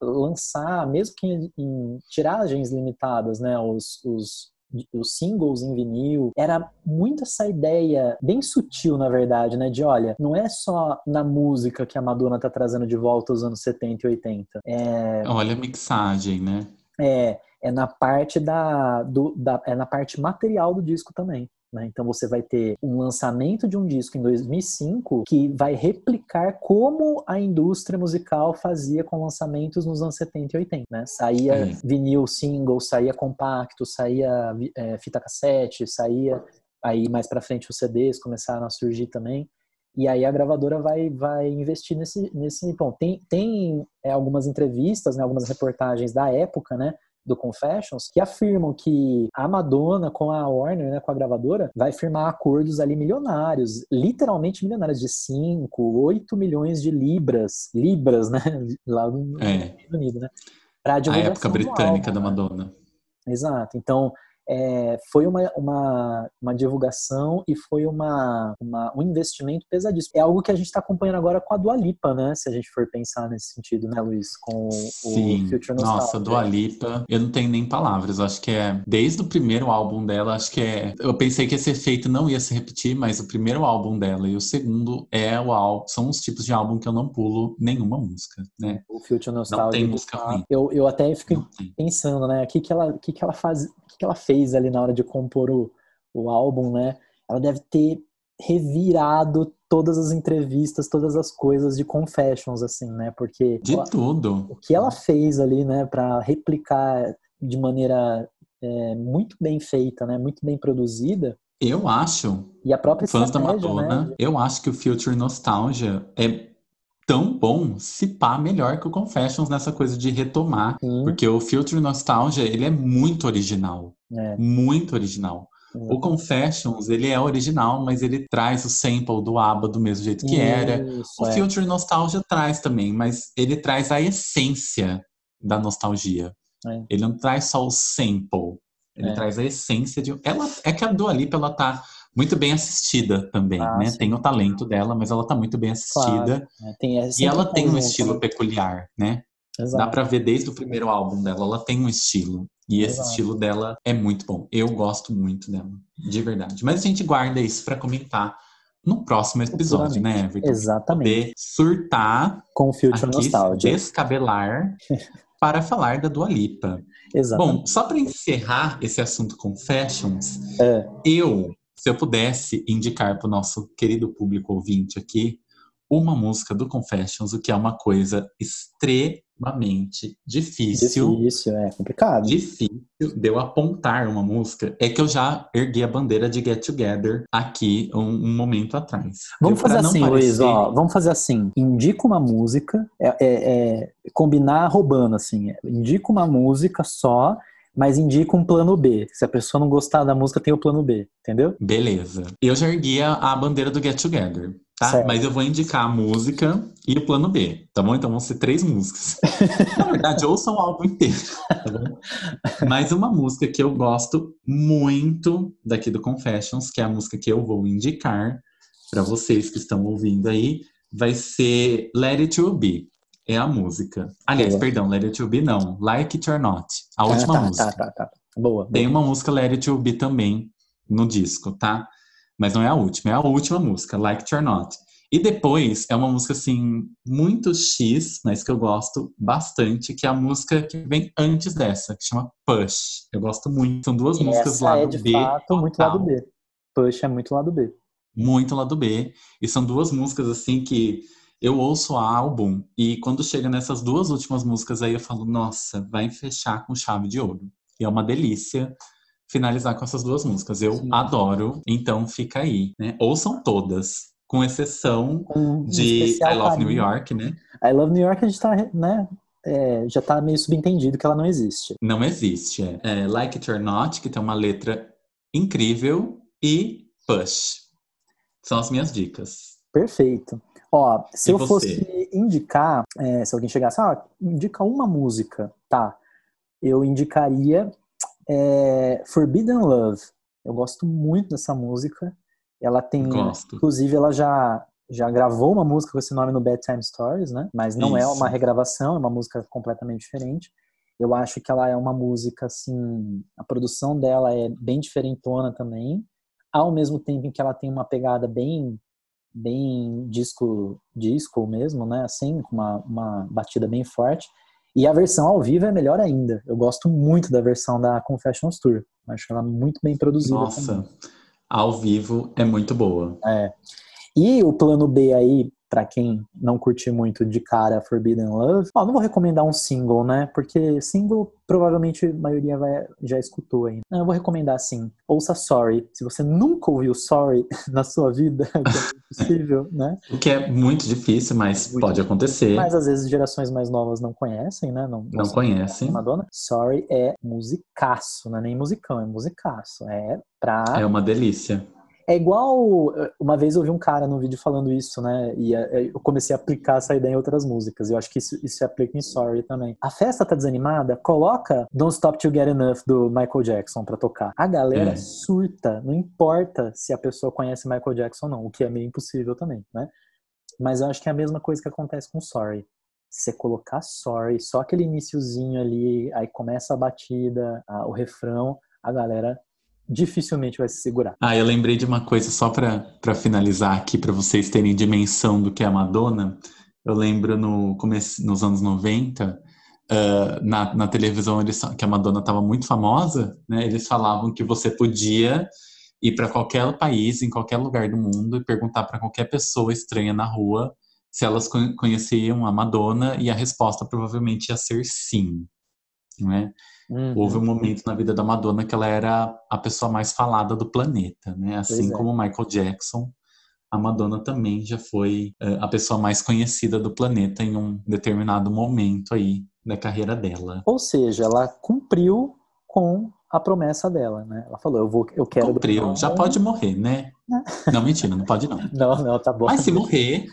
lançar, mesmo que em, tiragens limitadas, né? Os, os os singles em vinil, era muito essa ideia, bem sutil na verdade, né? De olha, não é só na música que a Madonna tá trazendo de volta os anos 70 e 80. É... Olha a mixagem, né? É, é na parte da, do, da, é na parte material do disco também. Né? Então você vai ter um lançamento de um disco em 2005 que vai replicar como a indústria musical fazia com lançamentos nos anos 70 e 80. Né? Saía vinil single, saía compacto, saía é, fita cassete, saía aí mais para frente os CDs começaram a surgir também. E aí a gravadora vai, vai investir nesse, nesse ponto. Tem, tem é, algumas entrevistas, né, algumas reportagens da época, né, do Confessions, que afirmam que a Madonna com a Warner, né, com a gravadora, vai firmar acordos ali milionários, literalmente milionários, de 5, 8 milhões de libras, libras, né, lá no é. Reino Unido, né, pra A época britânica álbum, da né. Madonna. Exato, então é, foi uma, uma, uma, divulgação e foi uma, uma, um investimento pesadíssimo. É algo que a gente está acompanhando agora com a Dua Lipa, né? Se a gente for pensar nesse sentido, né, Luiz? Com Sim. o Future Nostalgia. Nossa, Dua Lipa, eu não tenho nem palavras. acho que é desde o primeiro álbum dela, acho que é. Eu pensei que esse efeito não ia se repetir, mas o primeiro álbum dela e o segundo é o álbum. São os tipos de álbum que eu não pulo nenhuma música, né? O Future Nostalgia. Não tem música ruim. Eu, eu até fico pensando, né? O que, que, ela, que, que ela faz que ela fez ali na hora de compor o, o álbum, né? Ela deve ter revirado todas as entrevistas, todas as coisas de Confessions, assim, né? Porque de ela, tudo. O que ela fez ali, né, para replicar de maneira é, muito bem feita, né, muito bem produzida. Eu acho. E a própria fãs da Madonna. Né? Eu acho que o Future Nostalgia é tão bom, se pá, melhor que o Confessions nessa coisa de retomar. Sim. Porque o Future Nostalgia, ele é muito original. É. Muito original. O Confessions, ele é original, mas ele traz o sample do ABBA do mesmo jeito que Isso, era. O é. Future Nostalgia traz também, mas ele traz a essência da nostalgia. É. Ele não traz só o sample. Ele é. traz a essência de... Ela, é que a Dua Lipa, ela tá muito bem assistida também, ah, né? Sim. Tem o talento dela, mas ela tá muito bem assistida. Claro. Tem, é e ela tem um estilo peculiar, né? Exato. Dá pra ver desde o primeiro álbum dela, ela tem um estilo. E esse Exato. estilo dela é muito bom. Eu gosto muito dela, de verdade. Mas a gente guarda isso para comentar no próximo episódio, né, Everton? Exatamente. Poder surtar com o Future aqui, Nostalgia. descabelar para falar da Dua Lipa. Exatamente. Bom, só para encerrar esse assunto com fashions, é. eu se eu pudesse indicar para o nosso querido público ouvinte aqui uma música do Confessions, o que é uma coisa extremamente difícil. Difícil, é complicado. Difícil de eu apontar uma música. É que eu já ergui a bandeira de Get Together aqui um, um momento atrás. Vamos eu, fazer assim, parecer... Luiz, ó, vamos fazer assim. Indica uma música, é, é, é combinar roubando, assim. Indica uma música só mas indica um plano B. Se a pessoa não gostar da música, tem o plano B, entendeu? Beleza. Eu já ergui a, bandeira do Get Together. Tá? Certo. Mas eu vou indicar a música e o plano B, tá bom? Então vão ser três músicas. Na verdade, ouçam o álbum inteiro, tá bom? Mas uma música que eu gosto muito daqui do Confessions, que é a música que eu vou indicar para vocês que estão ouvindo aí, vai ser Let It To Be, é a música. Aliás, boa. perdão, Let It To Be não. Like It or Not. A ah, última tá, música. Tá, tá, tá. Boa. Tem uma música Let It To Be também no disco, tá? Mas não é a última, é a última música, Like It or Not. E depois é uma música assim, muito X, mas que eu gosto bastante, que é a música que vem antes dessa, que chama Push. Eu gosto muito. São duas e músicas lá é, do de B. Fato, muito lado B. Push é muito lado B. Muito lado B. E são duas músicas assim que eu ouço o álbum e quando chega nessas duas últimas músicas aí eu falo, nossa, vai fechar com chave de ouro. E é uma delícia finalizar com essas duas músicas. Eu Sim. adoro, então fica aí, né? Ouçam todas, com exceção um de I Love carinho. New York, né? I Love New York a gente tá, né? É, já tá meio subentendido que ela não existe. Não existe, é. é like It or Not, que tem uma letra incrível, e Push. São as minhas dicas. Perfeito. Ó, se e eu você? fosse indicar, é, se alguém chegasse, ah, indica uma música, tá? Eu indicaria é, Forbidden Love. Eu gosto muito dessa música. Ela tem, Gosto. inclusive, ela já já gravou uma música com esse nome no Bedtime Stories, né? Mas não Isso. é uma regravação, é uma música completamente diferente. Eu acho que ela é uma música assim, a produção dela é bem diferentona também, ao mesmo tempo em que ela tem uma pegada bem bem disco disco mesmo, né? Assim, com uma, uma batida bem forte. E a versão ao vivo é melhor ainda. Eu gosto muito da versão da Confessions Tour. Acho ela muito bem produzida. Nossa, também. ao vivo é muito boa. É. E o plano B aí, para quem não curte muito de cara Forbidden Love, ó, não vou recomendar um single, né? Porque single provavelmente a maioria vai, já escutou aí. Eu vou recomendar assim, ouça Sorry. Se você nunca ouviu Sorry na sua vida, que é impossível, né? O que é muito difícil, mas muito pode acontecer. Mas às vezes gerações mais novas não conhecem, né? Não, não, não conhecem. Madonna. Sorry é musicaço, não é nem musicão, é musicaço. É pra... É uma delícia. É igual. Uma vez eu vi um cara no vídeo falando isso, né? E é, eu comecei a aplicar essa ideia em outras músicas. Eu acho que isso, isso se aplica em Sorry também. A festa tá desanimada? Coloca Don't Stop Till Get Enough do Michael Jackson pra tocar. A galera é. surta. Não importa se a pessoa conhece Michael Jackson ou não, o que é meio impossível também, né? Mas eu acho que é a mesma coisa que acontece com Sorry. Se você colocar Sorry, só aquele iníciozinho ali, aí começa a batida, a, o refrão, a galera dificilmente vai se segurar. Ah, eu lembrei de uma coisa só para finalizar aqui, para vocês terem dimensão do que é a Madonna. Eu lembro no começo, nos anos 90, uh, na, na televisão, eles, que a Madonna estava muito famosa, né? Eles falavam que você podia ir para qualquer país, em qualquer lugar do mundo, e perguntar para qualquer pessoa estranha na rua se elas conheciam a Madonna, e a resposta provavelmente ia ser sim. Né? Uhum. Houve um momento na vida da Madonna que ela era a pessoa mais falada do planeta, né? Assim é. como Michael Jackson, a Madonna também já foi uh, a pessoa mais conhecida do planeta em um determinado momento aí da carreira dela. Ou seja, ela cumpriu com a promessa dela, né? Ela falou, eu vou, eu quero. Cumpriu, já pode morrer, né? não, mentira, não pode não. Não, não, tá bom. Mas se morrer,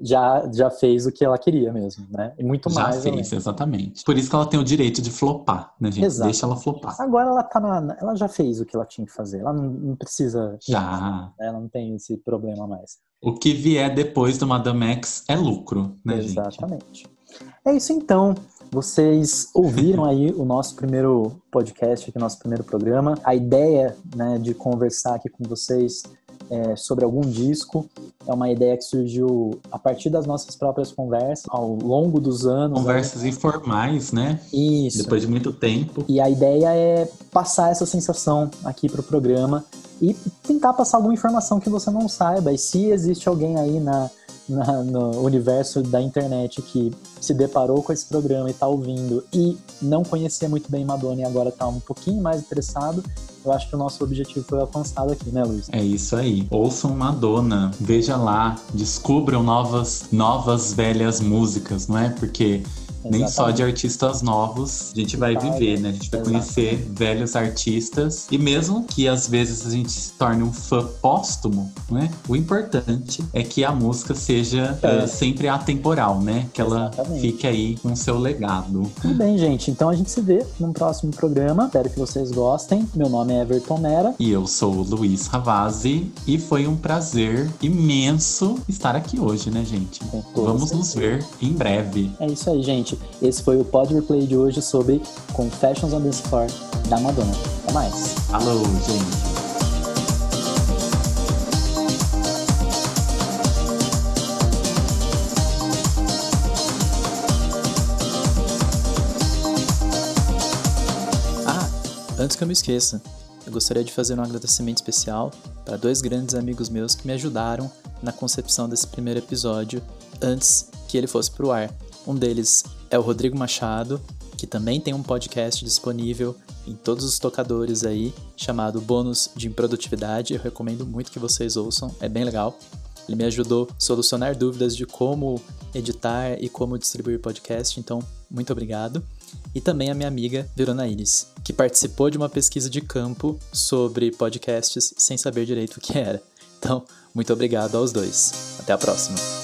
já já fez o que ela queria mesmo, né? E muito já mais. Já fez, exatamente. Por isso que ela tem o direito de flopar, né, gente? Exato. Deixa ela flopar. Agora ela tá na, ela já fez o que ela tinha que fazer. Ela não, não precisa. Já. Ela não tem esse problema mais. O que vier depois do Madame X é lucro, né, Exatamente. gente? Exatamente. É isso então. Vocês ouviram aí o nosso primeiro podcast, aqui, nosso primeiro programa. A ideia né, de conversar aqui com vocês é, sobre algum disco é uma ideia que surgiu a partir das nossas próprias conversas ao longo dos anos. Conversas né? informais, né? Isso. Depois de muito tempo. E a ideia é passar essa sensação aqui para o programa e tentar passar alguma informação que você não saiba. E se existe alguém aí na na, no universo da internet que se deparou com esse programa e está ouvindo e não conhecia muito bem Madonna e agora está um pouquinho mais interessado, eu acho que o nosso objetivo foi alcançado aqui, né, Luiz? É isso aí. Ouçam Madonna, veja lá, descubram novas, novas velhas músicas, não é? Porque nem só de artistas novos a gente vai viver, né? A gente vai conhecer velhos artistas. E mesmo que às vezes a gente se torne um fã póstumo, né? O importante é que a música seja é. uh, sempre atemporal, né? Que ela Exatamente. fique aí com seu legado. Tudo bem, gente. Então a gente se vê no próximo programa. Espero que vocês gostem. Meu nome é Everton Mera. E eu sou o Luiz Ravazzi. E foi um prazer imenso estar aqui hoje, né, gente? Vamos nos ver em breve. É isso aí, gente Esse foi o Pod Replay de hoje sobre Confessions on the Floor da Madonna. Até mais. Alô, gente. Ah, Antes que eu me esqueça, eu gostaria de fazer um agradecimento especial para dois grandes amigos meus que me ajudaram na concepção desse primeiro episódio antes que ele fosse para o ar. Um deles é o Rodrigo Machado, que também tem um podcast disponível em todos os tocadores aí, chamado Bônus de Improdutividade. Eu recomendo muito que vocês ouçam, é bem legal. Ele me ajudou a solucionar dúvidas de como editar e como distribuir podcast, então muito obrigado. E também a minha amiga Verona Iris, que participou de uma pesquisa de campo sobre podcasts sem saber direito o que era. Então, muito obrigado aos dois. Até a próxima.